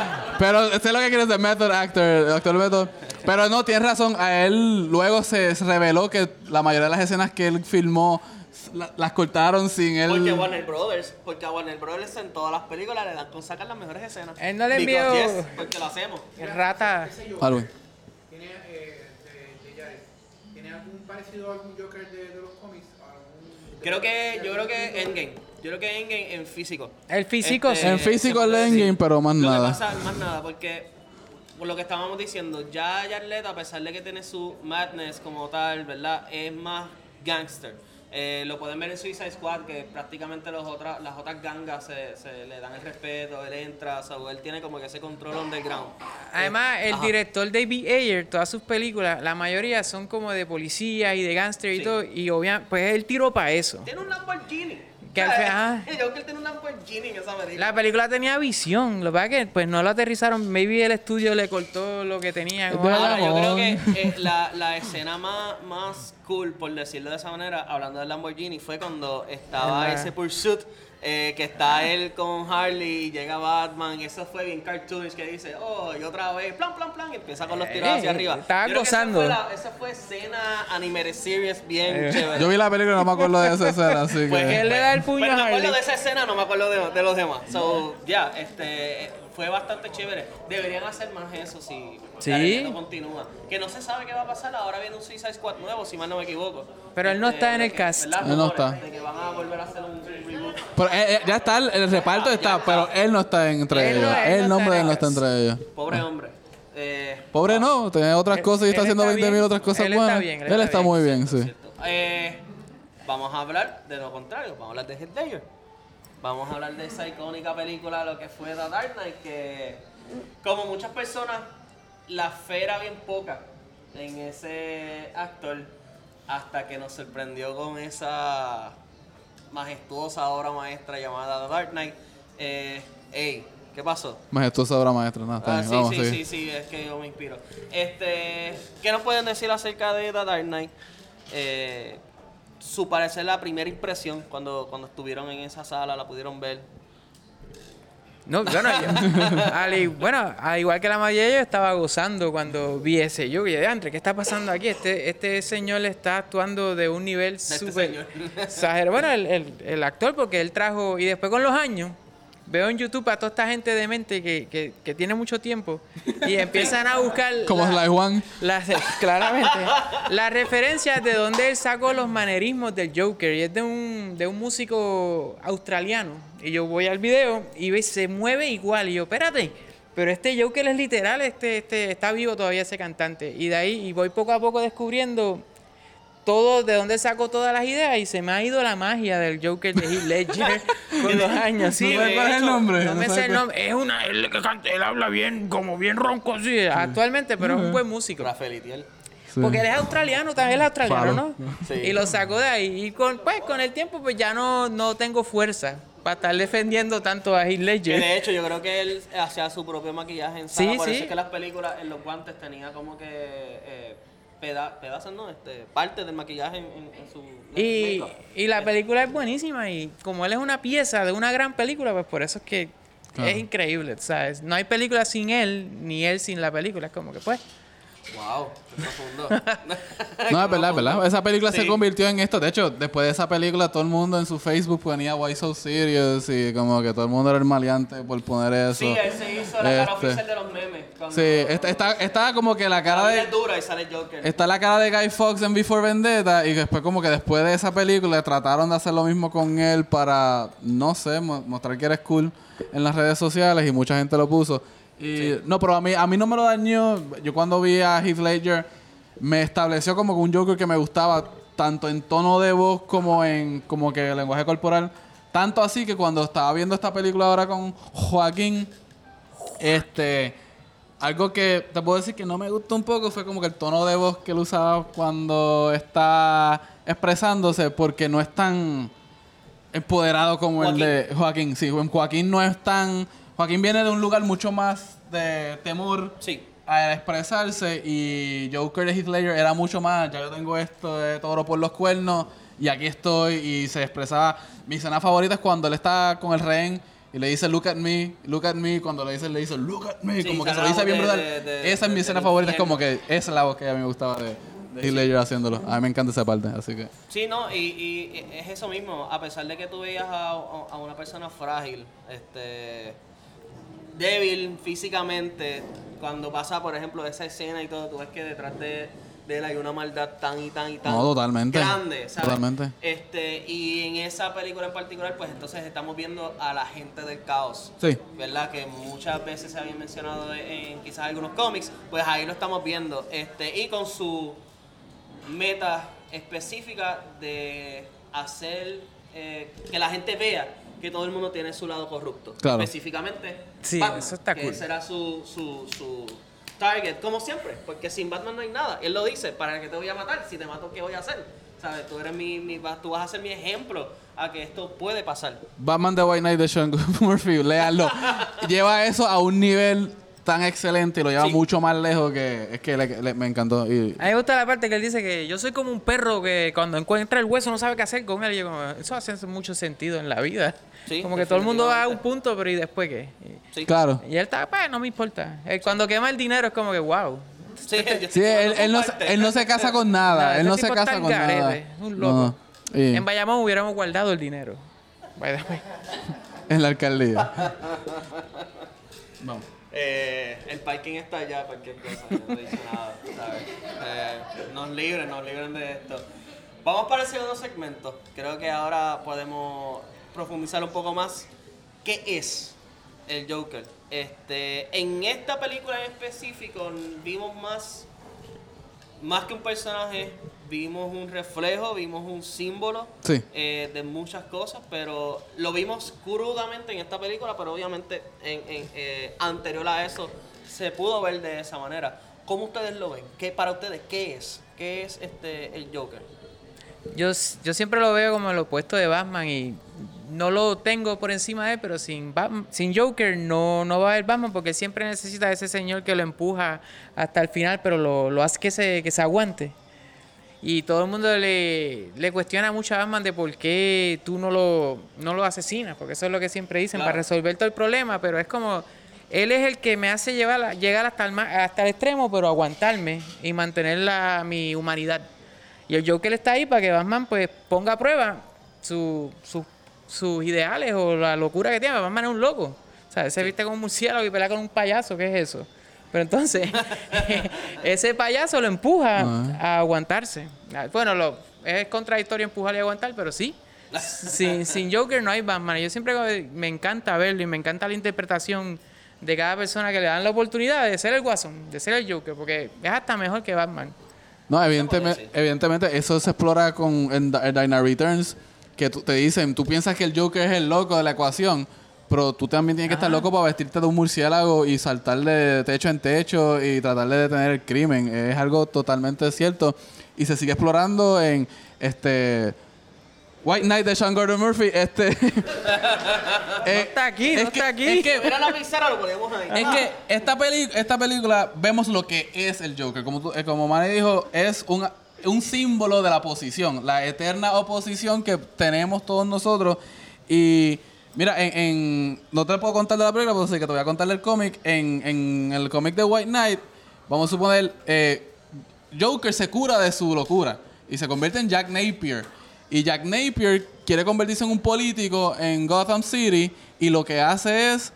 pero sé lo que quiere decir method actor, actor método. Pero no, tienes razón. A él luego se, reveló que la mayoría de las escenas que él filmó la- las cortaron sin él. Porque Warner Brothers, porque a Warner Brothers en todas las películas le dan con sacar las mejores escenas. Él no le envió- yes, porque lo hacemos. Rata. ¿Tiene, eh, de, de Jared, ¿tiene algún parecido a algún Joker de, de los cómics? ¿Algún- Creo que, yo creo que Endgame. Yo creo que Endgame en físico. El físico, Este, sí. En físico el Endgame, decir. pero más Lo que nada. pasa, más nada, porque por lo que estábamos diciendo, ya Jared Leto, a pesar de que tiene su madness como tal, ¿verdad? Es más gangster. Eh, lo pueden ver en Suicide Squad, que prácticamente los otras, las otras gangas se, se le dan el respeto, él entra, o sea, él tiene como que ese control underground. Además, el Ajá. director David Ayer, todas sus películas, la mayoría son como de policía y de gángster y Sí. todo. Y obviamente, pues él tiró para eso. Tiene un Lamborghini. Que al final- El Joker tiene un Lamborghini en esa película. La película tenía visión, lo que pasa es que pues no lo aterrizaron, maybe el estudio le cortó lo que tenía. Es o de algo. Ahora, yo creo que eh, la, la escena más, más cool, por decirlo de esa manera, hablando del Lamborghini, fue cuando estaba ese Pursuit, eh, que está él con Harley y llega Batman, y eso fue bien cartoonish, que dice, oh, y otra vez, plan, plan, plan, y empieza con los tiros Eh, hacia arriba. estaba esa gozando. fue la- Esa fue, escena animated series bien Eh. chévere. Yo vi la película y no me acuerdo de esa escena, así Pues, que. él le da el puño Pero a me acuerdo Harley. de esa escena, no me acuerdo de, de los demás. So, ya, este, fue bastante chévere. Deberían hacer más eso si Sí. Leto continúa. Que no se sabe qué va a pasar. Ahora viene un Suicide Squad nuevo, si mal no me equivoco. Pero él no Este, está en el que- cast. ¿verdad? Él no está. De que van a volver a hacer un reboot. Pero, eh, eh, ya está, el, el reparto Ah, está, está. pero él no está entre Él no- ellos. él no el nombre está de él no está entre ellos. Pobre hombre. Eh, Pobre no, tiene otras Él- cosas y está él haciendo está 20 mil otras cosas Él está buenas. bien, él él está está bien, muy bien, sí. eh, vamos a hablar de lo contrario. Vamos a hablar de Heath Ledger. Vamos a hablar de esa icónica película, lo que fue The Dark Knight, que como muchas personas, la fe era bien poca en ese actor hasta que nos sorprendió con esa majestuosa obra maestra llamada The Dark Knight. Eh, ey, ¿qué pasó? Majestuosa obra maestra. No, está Ah, sí, vamos sí, sí, sí, es que yo me inspiro. Este, ¿Qué nos pueden decir acerca de The Dark Knight? Eh, su parecer, la primera impresión cuando, cuando estuvieron en esa sala, la pudieron ver. No, bueno, yo- al, bueno, al igual que la mayoría, yo estaba gozando cuando vi ese yo. Y yo, Andre, ¿qué está pasando aquí? Este, este señor está actuando de un nivel este súper exagerado. Bueno, el, el- el actor, porque él trajo, y después con los años, veo en YouTube a toda esta gente de mente que, que, que tiene mucho tiempo y empiezan a buscar. Como la- Sly One. las, claramente. Las referencias de donde él sacó los manerismos del Joker. Y es de un, de un músico australiano. Y yo voy al video y ve, se mueve igual. Y yo, espérate. Pero este Joker es literal, este, este está vivo todavía ese cantante. Y de ahí y voy poco a poco descubriendo todo, de dónde sacó todas las ideas. Y se me ha ido la magia del Joker de Heath Ledger con los años. Sí, ¿No sabes de cuál es el nombre? No ¿No me sé el nombre. Es una, él, habla bien, como bien ronco, sí, actualmente, pero es un buen músico. Rafael Itiel. Sí. Porque él es australiano, también es australiano. ¿no? Sí. Y lo sacó de ahí. Y con, pues, con el tiempo, pues ya no, no tengo fuerza para estar defendiendo tanto a Heath Que Ledger. de hecho, yo creo que él hacía su propio maquillaje en Sí, sala. por sí. eso es que las películas, en los guantes, tenía como que eh, peda- pedazos, ¿no? Este, parte del maquillaje en, en- en su Y, y la película es buenísima. Y como él es una pieza de una gran película, pues por eso es que Claro. es increíble, ¿sabes? No hay película sin él, ni él sin la película. Es como que, pues. Wow, qué profundo. No, es verdad, es verdad. Esa película se convirtió en esto. De hecho, después de esa película, todo el mundo en su Facebook ponía Why So Serious y como que todo el mundo era el maleante por poner eso. Sí, él se hizo la cara Este, oficial de los memes. Sí, está, está, está como que la cara La de... dura y sale Joker. Está la cara de Guy Fox en Before Vendetta y después como que después de esa película trataron de hacer lo mismo con él para, no sé, mo- mostrar que eres cool en las redes sociales y mucha gente lo puso. Y no, pero a mí, a mí no me lo dañó. Yo cuando vi a Heath Ledger me estableció como que un Joker que me gustaba tanto en tono de voz como en como que lenguaje corporal. Tanto así que cuando estaba viendo esta película ahora con Joaquín, este, algo que te puedo decir que no me gustó un poco fue como que el tono de voz que él usaba cuando está expresándose, porque no es tan empoderado como Joaquín. el de Joaquín. Sí, Joaquín no es tan. Joaquín viene de un lugar mucho más de temor Sí. a expresarse y Joker de Heath Ledger era mucho más, ya yo tengo esto de toro por los cuernos y aquí estoy y se expresaba, mi escena favorita es cuando él está con el rehén y le dice look at me, look at me, cuando le dice le dice look at me, Sí, como que se lo dice bien voz brutal. de- de- esa es mi de- escena favorita, es como que esa es la voz que a mí me gustaba de, de Heath Ledger haciéndolo. A mí me encanta esa parte, así que Sí, no, y, y es eso mismo. A pesar de que tú veías a, a una persona frágil, este débil físicamente, cuando pasa, por ejemplo, esa escena y todo, tú ves que detrás de, de él hay una maldad tan y tan y tan No, totalmente. grande, ¿sabes? Totalmente. Este, y en esa película en particular, pues entonces estamos viendo a la gente del caos. Sí. ¿Verdad? Que muchas veces se había mencionado en quizás algunos cómics, pues ahí lo estamos viendo. Este, y con su meta específica de hacer eh, que la gente vea que todo el mundo tiene su lado corrupto. Claro. Específicamente, Sí, Batman, eso está que cool. será su, su, su target, como siempre, porque sin Batman no hay nada. Él lo dice, ¿para qué te voy a matar? Si te mato, ¿qué voy a hacer? ¿Sabes? Tú, eres mi, mi- vas- tú vas a ser mi ejemplo a que esto puede pasar. Batman The White Knight de Sean Murphy, léanlo. Lleva eso a un nivel tan excelente y lo lleva Sí. mucho más lejos que es que le- le- me encantó. Y, A mí me gusta la parte que él dice que yo soy como un perro que cuando encuentra el hueso no sabe qué hacer con él. Y yo como, eso hace mucho sentido en la vida. Sí, como que todo el mundo va a un punto, pero ¿y después qué? Sí. claro. Y él está, pues, no me importa. Él, cuando quema el dinero es como que, wow. Sí, él, él no, se- él no se casa con nada. Nada, él no se casa con nada. un loco. No. Y En Bayamón hubiéramos guardado el dinero. En la alcaldía. Vamos. Eh, el parking está allá, cualquier cosa, no he nada, ¿sabes? Eh, nos libren, nos libren de esto. Vamos para el segundo segmento. Creo que ahora podemos profundizar un poco más. ¿Qué es el Joker? Este, en esta película en específico vimos más, más que un personaje, vimos un reflejo, vimos un símbolo Sí. eh, de muchas cosas, pero lo vimos crudamente en esta película, pero obviamente en, en, eh, anterior a eso se pudo ver de esa manera. ¿Cómo ustedes lo ven? ¿Qué, para ustedes, ¿qué es? ¿Qué es este el Joker? Yo, yo siempre lo veo como el opuesto de Batman y no lo tengo por encima de él, pero sin, Batman- sin Joker no, no va a haber Batman porque siempre necesita a ese señor que lo empuja hasta el final, pero lo, lo hace que se, que se aguante. Y todo el mundo le, le cuestiona mucho a Batman de por qué tú no lo, no lo asesinas, porque eso es lo que siempre dicen, Claro. para resolver todo el problema, pero es como, él es el que me hace llevar, llegar hasta el, hasta el extremo, pero aguantarme y mantener la, mi humanidad. Y el Joker está ahí para que Batman pues ponga a prueba su, su, sus ideales o la locura que tiene. Batman es un loco. O sea, se viste como un murciélago y pelea con un payaso. ¿Qué es eso? Pero entonces, ese payaso lo empuja a aguantarse. Ah, Bueno, lo, es contradictorio empujar y aguantar, pero sí. Sin, sin Joker no hay Batman. Yo siempre me encanta verlo y me encanta la interpretación de cada persona que le dan la oportunidad de ser el Guasón, de ser el Joker, porque es hasta mejor que Batman. No, evidentemente, evidentemente eso se explora con en, en Knight Returns, que te dicen, tú piensas que el Joker es el loco de la ecuación, pero tú también tienes que estar loco para vestirte de un murciélago y saltar de techo en techo y tratar de detener el crimen. Es algo totalmente cierto y se sigue explorando en este White Knight de Sean Gordon Murphy. Este, No está aquí, no es que- está aquí. es que- la pizarra, lo ponemos ahí. es que esta, peli esta película vemos lo que es el Joker. Como, tú- eh, como Manny dijo, es un, un símbolo de la oposición, la eterna oposición que tenemos todos nosotros. Y mira, en, en- no te puedo contar de la película, pero sí que te voy a contar del cómic. En, en el cómic de White Knight, vamos a suponer, eh, Joker se cura de su locura y se convierte en Jack Napier. Y Jack Napier quiere convertirse en un político en Gotham City y lo que hace es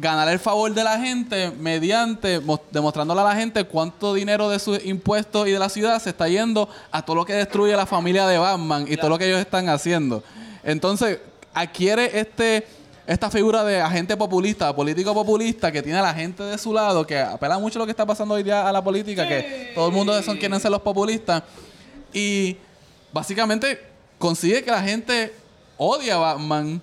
ganar el favor de la gente mediante mos- demostrándole a la gente cuánto dinero de sus impuestos y de la ciudad se está yendo a todo lo que destruye la familia de Batman y todo lo que ellos están haciendo. Entonces, adquiere este esta figura de agente populista, político populista que tiene a la gente de su lado, que apela mucho a lo que está pasando hoy día a la política, que todo el mundo son quieren ser los populistas y básicamente consigue que la gente odie a Batman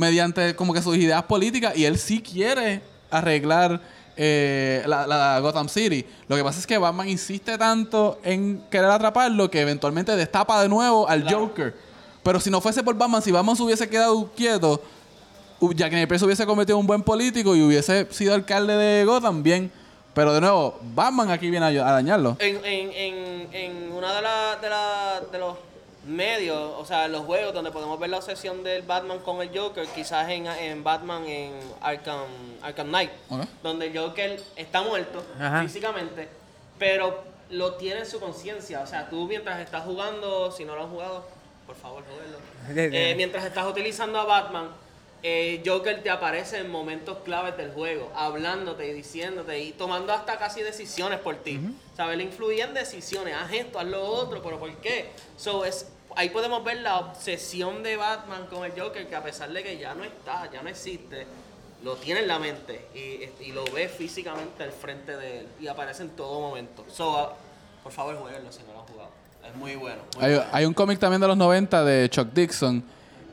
mediante como que sus ideas políticas y él sí quiere arreglar eh, la, la Gotham City. Lo que pasa es que Batman insiste tanto en querer atraparlo que eventualmente destapa de nuevo al Joker. Pero si no fuese por Batman, si Batman se hubiese quedado quieto, Jack Napier se hubiese convertido en un buen político y hubiese sido alcalde de Gotham, bien. Pero de nuevo, Batman aquí viene a, a dañarlo. En, en, en, en una de, la, de, la, de los medios, o sea, los juegos donde podemos ver la obsesión del Batman con el Joker, quizás en, en Batman en Arkham, Arkham Knight, donde el Joker está muerto Ajá. físicamente, pero lo tiene en su conciencia. O sea, tú mientras estás jugando, si no lo has jugado, por favor, juguenlo. Eh, mientras estás utilizando a Batman, eh, Joker te aparece en momentos claves del juego, hablándote y diciéndote y tomando hasta casi decisiones por ti. ¿Sabes? Le influye en decisiones, haz esto, haz lo otro, pero ¿por qué? So, es, ahí podemos ver la obsesión de Batman con el Joker, que a pesar de que ya no está, ya no existe, lo tiene en la mente y, y lo ve físicamente al frente de él y aparece en todo momento. So, ah, por favor, jueguenlo si no lo han jugado. Es muy bueno. muy Hay, bueno. hay un cómic también de los 90 de Chuck Dixon,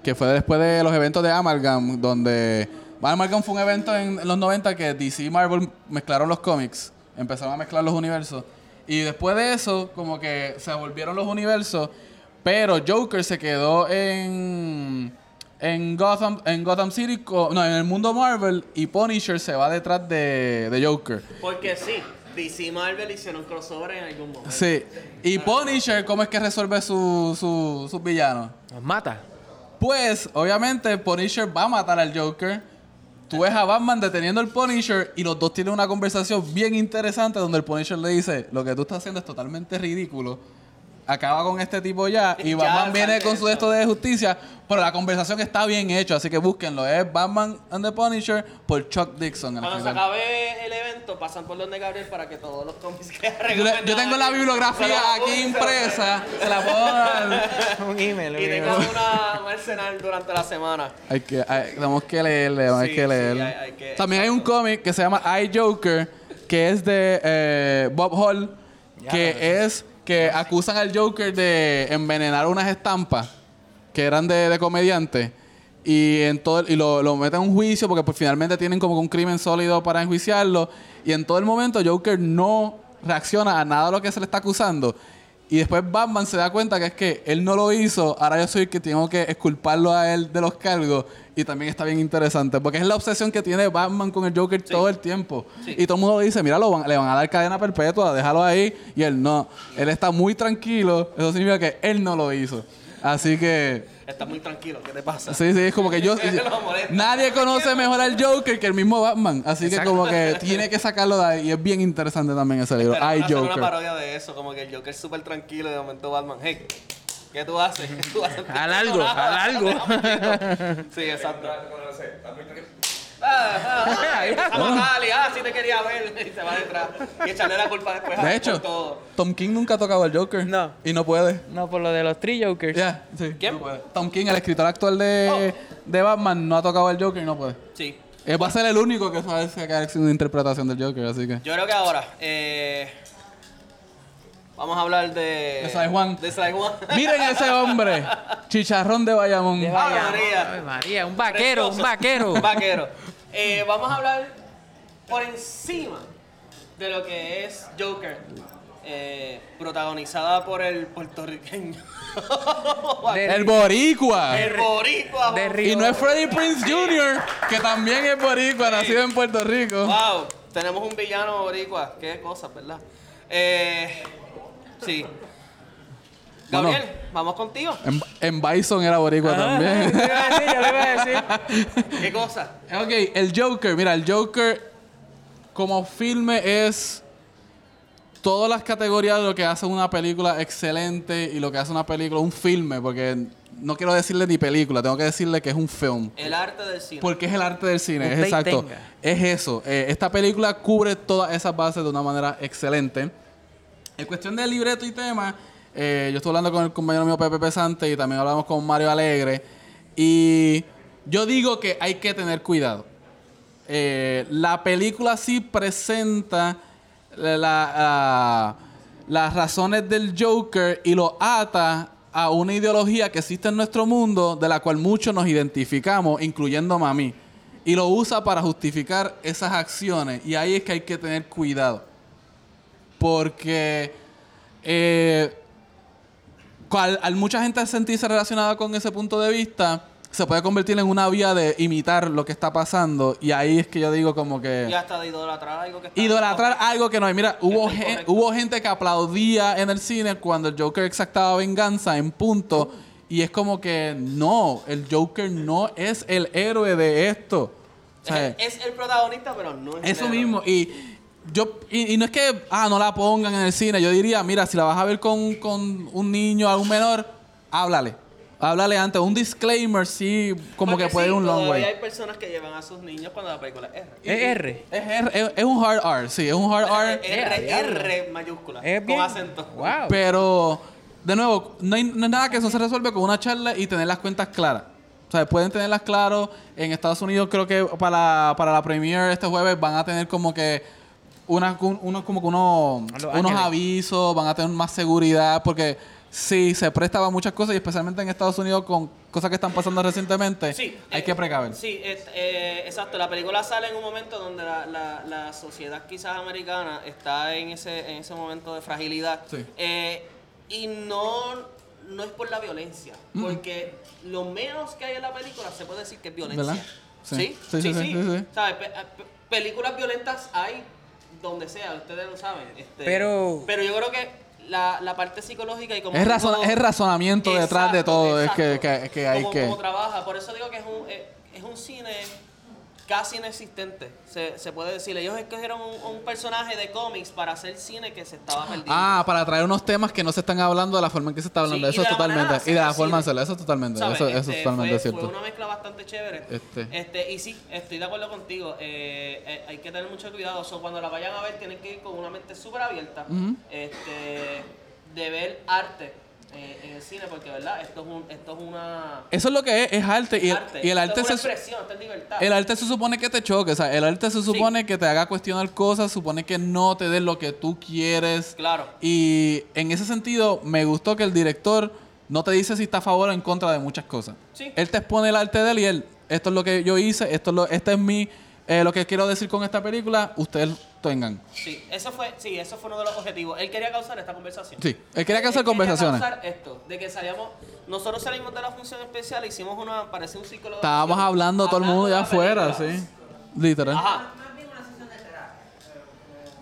que fue después de los eventos de Amalgam, donde Amalgam fue un evento en los 90 que DC y Marvel mezclaron los cómics, empezaron a mezclar los universos. Y después de eso, como que se volvieron los universos, pero Joker se quedó en, en, Gotham, en Gotham City, no, en el mundo Marvel, y Punisher se va detrás de, de Joker. Porque sí, DC y Marvel hicieron crossover en algún momento. Sí. Y Punisher, ¿cómo es que resuelve su- su- sus villanos? Nos mata. Pues, obviamente, Punisher va a matar al Joker. Tú ves a Batman deteniendo al Punisher y los dos tienen una conversación bien interesante donde el Punisher le dice, lo que tú estás haciendo es totalmente ridículo. Acaba con este tipo ya. Y Ya, Batman viene salte con su esto. esto de justicia. Pero la conversación está bien hecha, así que búsquenlo. Es Batman and the Punisher por Chuck Dixon. Cuando se acabe el evento, pasan por donde Gabriel para que todos los cómics que yo, yo tengo la bibliografía aquí impresa. Se la puedo dar. Un email, un Y email. tengan una, un arsenal durante la semana. Hay que, hay- tenemos que leerle, hay Sí, que sí, leerle. hay- hay que- También hay un cómic que se llama I Joker, que es de eh, Bob Hall, que es que acusan al Joker de envenenar unas estampas que eran de, de comediante y en todo y lo, lo meten en un juicio porque pues, finalmente tienen como un crimen sólido para enjuiciarlo y en todo el momento Joker no reacciona a nada de lo que se le está acusando y después Batman se da cuenta que es que él no lo hizo, ahora yo soy el que tengo que exculparlo a él de los cargos y también está bien interesante porque es la obsesión que tiene Batman con el Joker todo el tiempo y todo el mundo dice, mira, lo van- le van a dar cadena perpetua, déjalo ahí y él no, él está muy tranquilo, eso significa que él no lo hizo. Así que Estás muy tranquilo, ¿qué te pasa? Sí, sí, es como que yo. Nadie conoce mejor al Joker que el mismo Batman. Así que, Exacto. como que tiene que sacarlo de ahí. Y es bien interesante también ese libro. Pero Ay, hacer una Joker. parodia de eso, como que el Joker es súper tranquilo y de momento Batman, hey, ¿Qué tú haces? ¿Qué tú haces? Al algo, al algo. Sí, exacto. Ah, ah, ah, ah, sí te quería ver, y se va detrás. Y echarle la culpa después a De hecho, todo. Tom King nunca ha tocado el Joker. No. Y no puede. No, por lo de los Three Jokers. Ya, sí. ¿Quién? no puede. Tom King, el escritor actual de, de Batman, no ha tocado el Joker y no puede. Sí. Él va a ser el único que sabe sacar una interpretación del Joker, así que. Yo creo que ahora, eh, vamos a hablar de... De Sai Juan. De Sai Juan. Miren ese hombre, chicharrón de Bayamón. De Bayamón. María. Ave María, un vaquero, un vaquero. Un vaquero. Eh, vamos a hablar por encima de lo que es Joker. eh, protagonizada por el puertorriqueño. De- El boricua. el boricua. Y no es Freddie Prince Jr., que también es boricua, nacido en Puerto Rico. Wow, tenemos un villano boricua. Qué cosa, ¿verdad? Eh, sí. Bueno. Gabriel, vamos contigo. En, en Bison era boricua Ah, también. yo le iba a decir, yo le iba a decir. ¿Qué cosa? Ok, el Joker, mira, el Joker como filme es todas las categorías de lo que hace una película excelente y lo que hace una película, un filme, porque no quiero decirle ni película, tengo que decirle que es un film. El arte del cine. Porque es el arte del cine, es exacto. tenga. Es eso. Eh, esta película cubre todas esas bases de una manera excelente. En cuestión de libreto y tema, eh, yo estoy hablando con el compañero mío Pepe Pesante y también hablamos con Mario Alegre. Y yo digo que hay que tener cuidado. Eh, la película sí presenta la- la- las razones del Joker y lo ata a una ideología que existe en nuestro mundo de la cual muchos nos identificamos, incluyéndome a mí. Y lo usa para justificar esas acciones. Y ahí es que hay que tener cuidado. Porque eh, al, al mucha gente sentirse relacionada con ese punto de vista, se puede convertir en una vía de imitar lo que está pasando. Y ahí es que yo digo como que... Y hasta de idolatrar algo que está Idolatrar algo que no hay. Mira, hubo, gen- hubo gente que aplaudía en el cine cuando el Joker exactaba venganza en punto. Y es como que no, el Joker no es el héroe de esto. O sea, Es, es el protagonista, pero no es el eso héroe. mismo. Y yo y, y no es que ah, no la pongan en el cine. Yo diría, mira, si la vas a ver con, con un niño, algún menor, háblale. Háblale antes. Un disclaimer, sí, como Porque que puede sí, ir un long way. hay personas que llevan a sus niños cuando la película es R. Es R. Es, R- es- es un hard R, sí, es un hard R. R. R mayúscula. Es con acento. Wow. Pero, de nuevo, no, hay, no nada que eso se resuelve con una charla y tener las cuentas claras. O sea, pueden tenerlas claras. En Estados Unidos creo que para, para la premiere este jueves van a tener como que una, un- unos como que Los unos avisos, van a tener más seguridad porque sí, se presta para muchas cosas y especialmente en Estados Unidos con cosas que están pasando recientemente, Sí, hay eh, que precaver. Sí, eh, exacto. La película sale en un momento donde la, la- la sociedad quizás americana está en ese, en ese momento de fragilidad. Sí. Eh, y no, no es por la violencia, porque lo menos que hay en la película se puede decir que es violencia. ¿Verdad? Sí, Sí. sí, Sí. ¿Sabes? Pe- pe- películas violentas hay donde sea, ustedes lo saben. este, Pero- pero yo creo que la, la parte psicológica y como Es, razón, es el razonamiento detrás de Exacto, todo, es que, exacto. que- que hay Como- que... como trabaja, por eso digo que es un, es, es un cine casi inexistente, se, se puede decir. Ellos escogieron un, un personaje de cómics para hacer cine que se estaba perdiendo. Ah, para traer unos temas que no se están hablando de la forma en que se está hablando. Sí, eso de totalmente. y de la forma de hacerlo. Eso es totalmente. ¿Sabes? Eso, eso es Este, totalmente fue, cierto. Fue una mezcla bastante chévere. Este. Este, y sí, estoy de acuerdo contigo. Eh, eh, hay que tener mucho cuidado. So, cuando la vayan a ver, tienen que ir con una mente súper abierta. este, de ver arte eh, en el cine, porque, ¿verdad? Esto es, un, esto es una. Eso es lo que es, es arte. Y el, arte. y el Esto arte es una se, expresión, esto es libertad. el arte se supone que te choque. O sea, el arte se supone que te haga cuestionar cosas, supone que no te dé lo que tú quieres. Claro. Y en ese sentido, me gustó que el director no te dice si está a favor o en contra de muchas cosas. Sí. Él te expone el arte de él y él, esto es lo que yo hice, esto es lo, este es mi, eh, lo que quiero decir con esta película, ustedes tengan. Sí, eso fue, sí, eso fue uno de los objetivos. Él quería causar esta conversación. Sí, él quería causar Él conversaciones. causar esto, de que salíamos, nosotros salimos de la función especial, hicimos una, parece un ciclo de Estábamos hablando todo el mundo la afuera, película. sí. Literal. Ajá.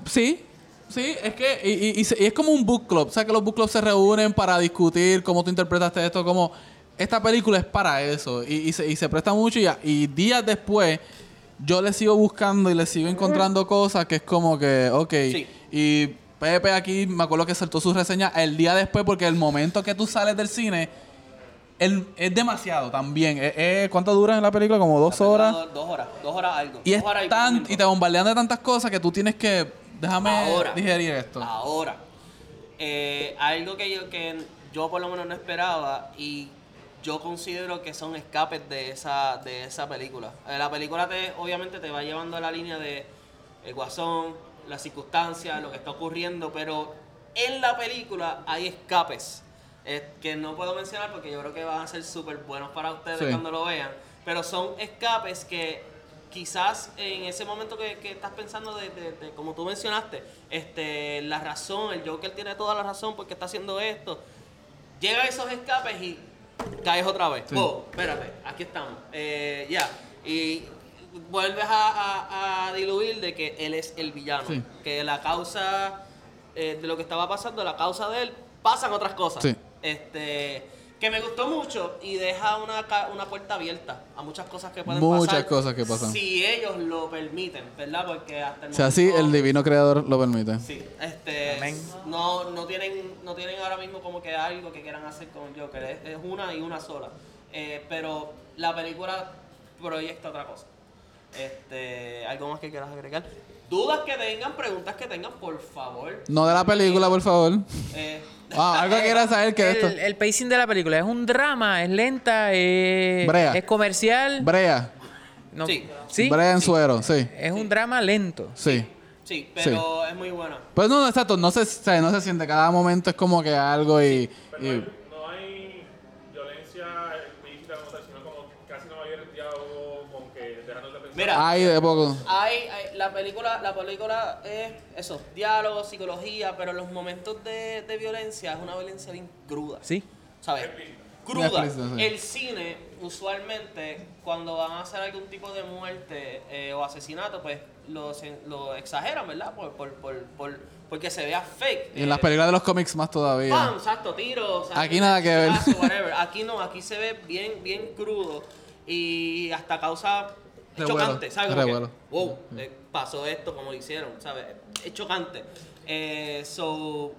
Sí, sí, es que y, y- y es como un book club. O sea, que los book clubs se reúnen para discutir cómo tú interpretaste esto, como esta película es para eso. Y, y se, y se presta mucho y, y días después yo le sigo buscando y le sigo encontrando cosas que es como que, ok. Sí. Y Pepe aquí, me acuerdo que soltó su reseña el día después porque el momento que tú sales del cine el- es demasiado también. Eh, eh, ¿Cuánto dura en la película? Como dos horas. Dos, dos horas, dos horas algo. Y, es horas tan, y te bombardean de tantas cosas que tú tienes que... Déjame Ahora. digerir esto. Ahora, eh, algo que yo, que yo por lo menos no esperaba y yo considero que son escapes de esa, de esa película. Eh, la película te, obviamente te va llevando a la línea de el guasón, las circunstancias, lo que está ocurriendo, pero en la película hay escapes eh, que no puedo mencionar porque yo creo que van a ser súper buenos para ustedes Sí. cuando lo vean, pero son escapes que quizás en ese momento que, que estás pensando de, de- de- como tú mencionaste, este, la razón, el Joker tiene toda la razón porque está haciendo esto, llega a esos escapes y caes otra vez. Sí. Oh, espérate, aquí estamos. Eh, ya. Y vuelves a, a- a diluir de que él es el villano. Sí. Que la causa eh, de lo que estaba pasando, la causa de él, pasan otras cosas. Sí. Este. Que me gustó mucho y deja una, ca- una puerta abierta a muchas cosas que pueden Muchas pasar. cosas que pasan. Si ellos lo permiten, ¿verdad? Porque hasta el O sea, sí, el divino creador lo permite. Sí, este, Amén. no, no tienen, no tienen ahora mismo como que algo que quieran hacer con el Joker, es, es una y una sola. Eh, pero la película proyecta otra cosa. Este, algo más que quieras agregar. Dudas que tengan, preguntas que tengan, por favor. No de la película, por favor. Eh, Ah, algo que quieras saber que esto... El, el pacing de la película es un drama, es lenta, es, Brea. es comercial. Brea. No- Sí. ¿Sí? Brea en suero, sí. Es un drama lento. Sí. sí, pero es muy buena. Pues no, no, exacto, no se, o sea, no se siente. Cada momento es como que algo y... Pero y- no hay violencia explícita como tal, sino como casi no hay el diálogo, como que dejándote pensar. Mira, Ay, de poco. Hay, hay- la película, la película es eso, diálogo, psicología, pero los momentos de, de violencia es una violencia bien cruda. Sí. ¿Sabes? Cruda. sí. El cine, usualmente, cuando van a hacer algún tipo de muerte eh, o asesinato, pues lo, se- lo exageran, ¿verdad? Por, por, por, por- porque se vea fake. Y en las Eh, películas de los cómics más todavía. ¡Pam! Exacto, tiros. Aquí nada que ver. whatever. Aquí no, aquí se ve bien, bien crudo y hasta causa es chocante, ¿sabes? Como que, wow, eh, pasó esto como lo hicieron, ¿sabes? Es chocante. Eh, so,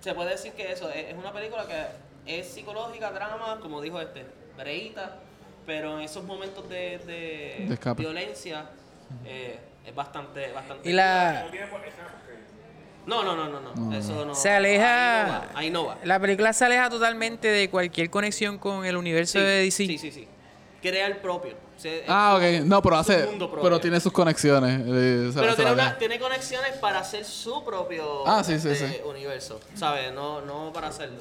se puede decir que eso es es una película que es psicológica, drama, como dijo este, breíta, pero en esos momentos de, de, violencia eh, es bastante, bastante. Y la, No No, no, no, no. Eso no. Se aleja- Ahí no va. Ahí no va. la película se aleja totalmente de cualquier conexión con el universo de DC. Sí, sí, sí. Crea el propio. Se- Ah, ok. No, pero hace... Pero tiene sus conexiones. eh, Pero tiene, una- tiene conexiones para hacer su propio Ah, sí, sí, este, sí. universo. ¿Sabes? No, no para hacerlo.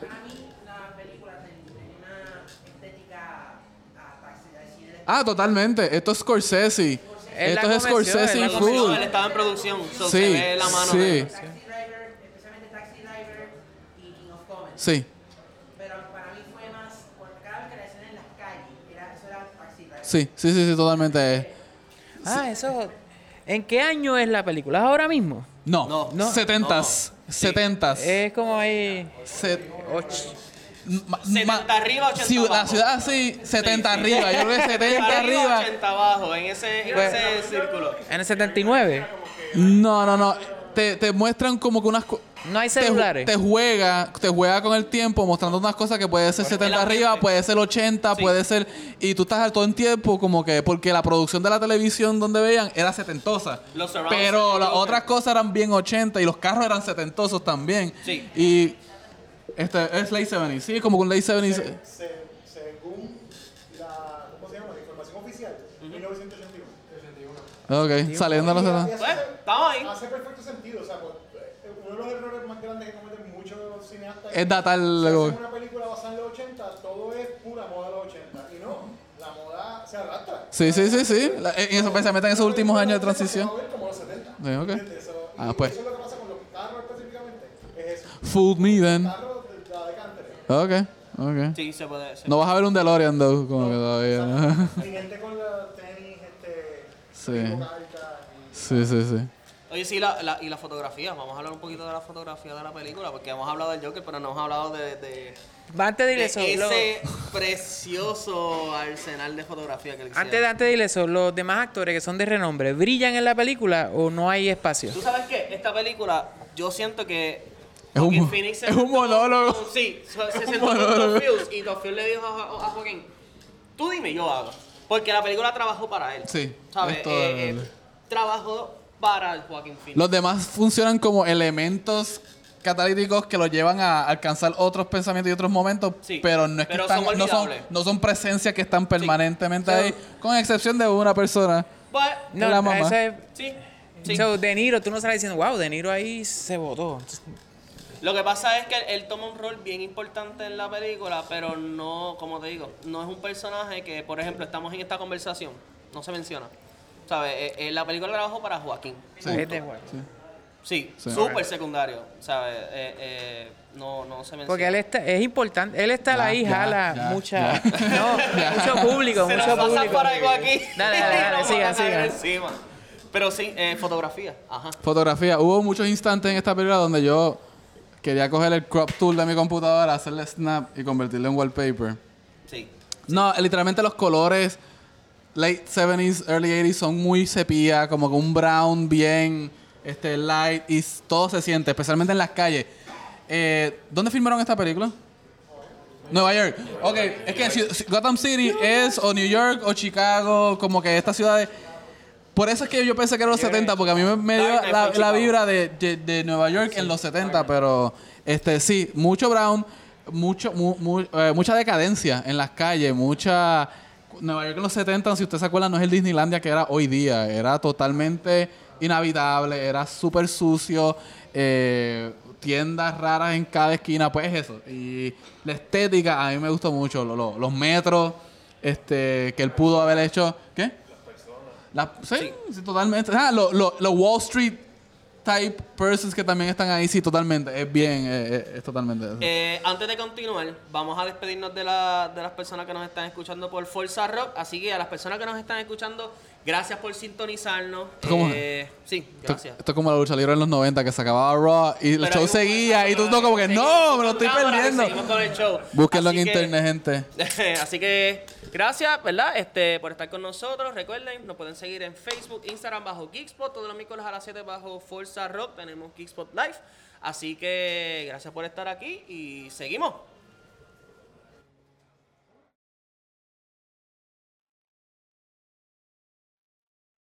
Para mí, la película tiene una estética a de Ah, totalmente. Esto es Scorsese. Es Esto es Scorsese convención. full. Él estaba en producción. so Sí, se ve la mano sí. de. Taxi Driver, especialmente Taxi Driver y King of Comedy. Sí. Pero para mí fue más, porque cada vez que la escena en las calles, era, eso era Taxi Driver. Sí, sí, sí, sí, totalmente. Ah, eso. ¿En qué año es la película? ¿Es ahora mismo? No, No. no. 70s. 70s. Es como ahí. Se- och- ma- 70 ma- arriba, 80 ciu- La abajo. ciudad sí, 70 Sí, sí. arriba. Yo creo que 70 arriba. 80 abajo, en ese, en Pues- ese círculo. En el 79. No, no, no. Te, te muestran como que unas No hay te, celulares. te juega, te juega con el tiempo mostrando unas cosas que puede ser 70 ambiente. arriba, puede ser 80, Sí. puede ser y tú estás al todo el tiempo como que porque la producción de la televisión donde veían era setentosa. Los Pero las otras cosas eran bien 80 y los carros eran setentosos también. Sí. Y este es late 70, sí, como con late 70. Se- se- según la, ¿cómo se llama? la información oficial, 1981. Ok, saliendo los Y- y 70. hace- Pues, estamos ahí. Hace perfecto sentido, o sea, pues, eh, uno de los errores más grandes que cometen muchos cineastas Es datar si luego. hacen una película basada en los 80, todo es pura moda de los 80. Y no, la moda se arrastra. Sí, sí, sí, sí. La- en eso, especialmente en esos últimos años de transición. Se va a ver como los 70. Sí, ok. ¿Entiendes? Eso- Ah, pues. Eso es lo que pasa con los carros específicamente. Es eso. Fooled me then. Carros de la anterior. Ok, ok. Sí, se puede. se No vas a ver un DeLorean, though, como que todavía. ¿no? Y gente con la tenis, este. Sí. Sí, sí, sí. Oye, sí, la, la- y la fotografía. Vamos a hablar un poquito de la fotografía de la película, porque hemos hablado del Joker, pero no hemos hablado de, de, Antes de de eso, lo- ese precioso arsenal de fotografía que le. Antes de, antes de ir eso, los demás actores que son de renombre, ¿brillan en la película o no hay espacio? ¿Tú sabes qué? Esta película, yo siento que. Es un Phoenix es un monólogo. con- sí, se, se sentó con monólogo. Fields y Fields le dijo a, a Joaquín: Tú dime, yo hago. Porque la película trabajó para él. Sí, ¿Sabes? es todo Eh, eh, trabajó para el Joaquín Phoenix. Los demás funcionan como elementos catalíticos que lo llevan a alcanzar otros pensamientos y otros momentos, Sí, pero no es que pero están, son no son, olvidables. no son presencias que están permanentemente Sí. ahí, con excepción de una persona. But- No, la mamá. ese- sí, sí. So, De Niro, tú no estás diciendo, wow, De Niro ahí se votó. Lo que pasa es que él, él toma un rol bien importante en la película, pero no, como te digo, no es un personaje que, por ejemplo, estamos en esta conversación, no se menciona. ¿Sabes? Eh, eh, la película trabajó para Joaquín. Sí. Es de Joaquin. Sí, Sí. súper secundario, ¿sabes? Eh, eh, no, no se menciona. Porque él está, es importante, él está Ya, ahí, ya, jala ya, mucha, ya. no, mucho público, Se mucho nos pasa público. por algo aquí. Dale, dale, dale, Nos siga, van a caer siga. encima. Pero sí, eh, fotografía, ajá. Fotografía. Hubo muchos instantes en esta película donde yo quería coger el crop tool de mi computadora, hacerle snap y convertirlo en wallpaper. Sí. No, literalmente los colores late 70s, early 80s son muy sepia, como con un brown bien este light y todo se siente, especialmente en las calles. Eh, ¿Dónde filmaron esta película? Nueva York. Ok, es que Gotham City es o New York o Chicago, como que estas ciudades... Por eso es que yo pensé que era los 70, porque a mí me, me dio la, vibra de, de- de Nueva York en los 70, pero este sí, mucho brown, mucho mu- mu- eh, mucha decadencia en las calles, mucha Nueva York en los 70, si usted se acuerda, no es el Disneylandia que era hoy día, era totalmente inhabitable, era súper sucio, eh, tiendas raras en cada esquina, pues es eso. Y la estética a mí me gustó mucho, lo- lo- los metros este que él pudo haber hecho, ¿qué? La, sí, sí, totalmente. Ah, los lo, los Wall Street type persons que también están ahí, sí, totalmente. Es bien, eh, eh, es totalmente eso. Eh, antes de continuar, vamos a despedirnos de, la- de las personas que nos están escuchando por Forza Rock. Así que a las personas que nos están escuchando, gracias por sintonizarnos. Eh, sí, Esto, gracias. esto es como la lucha libre en los 90 que se acababa Raw y el Pero show seguía y tú no como que no, me lo estoy perdiendo. Búsquenlo en que- internet, gente. Así que gracias, ¿verdad? Este, por estar con nosotros. Recuerden, nos pueden seguir en Facebook, Instagram bajo Geekspot, todos los miércoles a las 7 bajo Forza Rock. Tenemos Geekspot Live. Así que gracias por estar aquí y seguimos.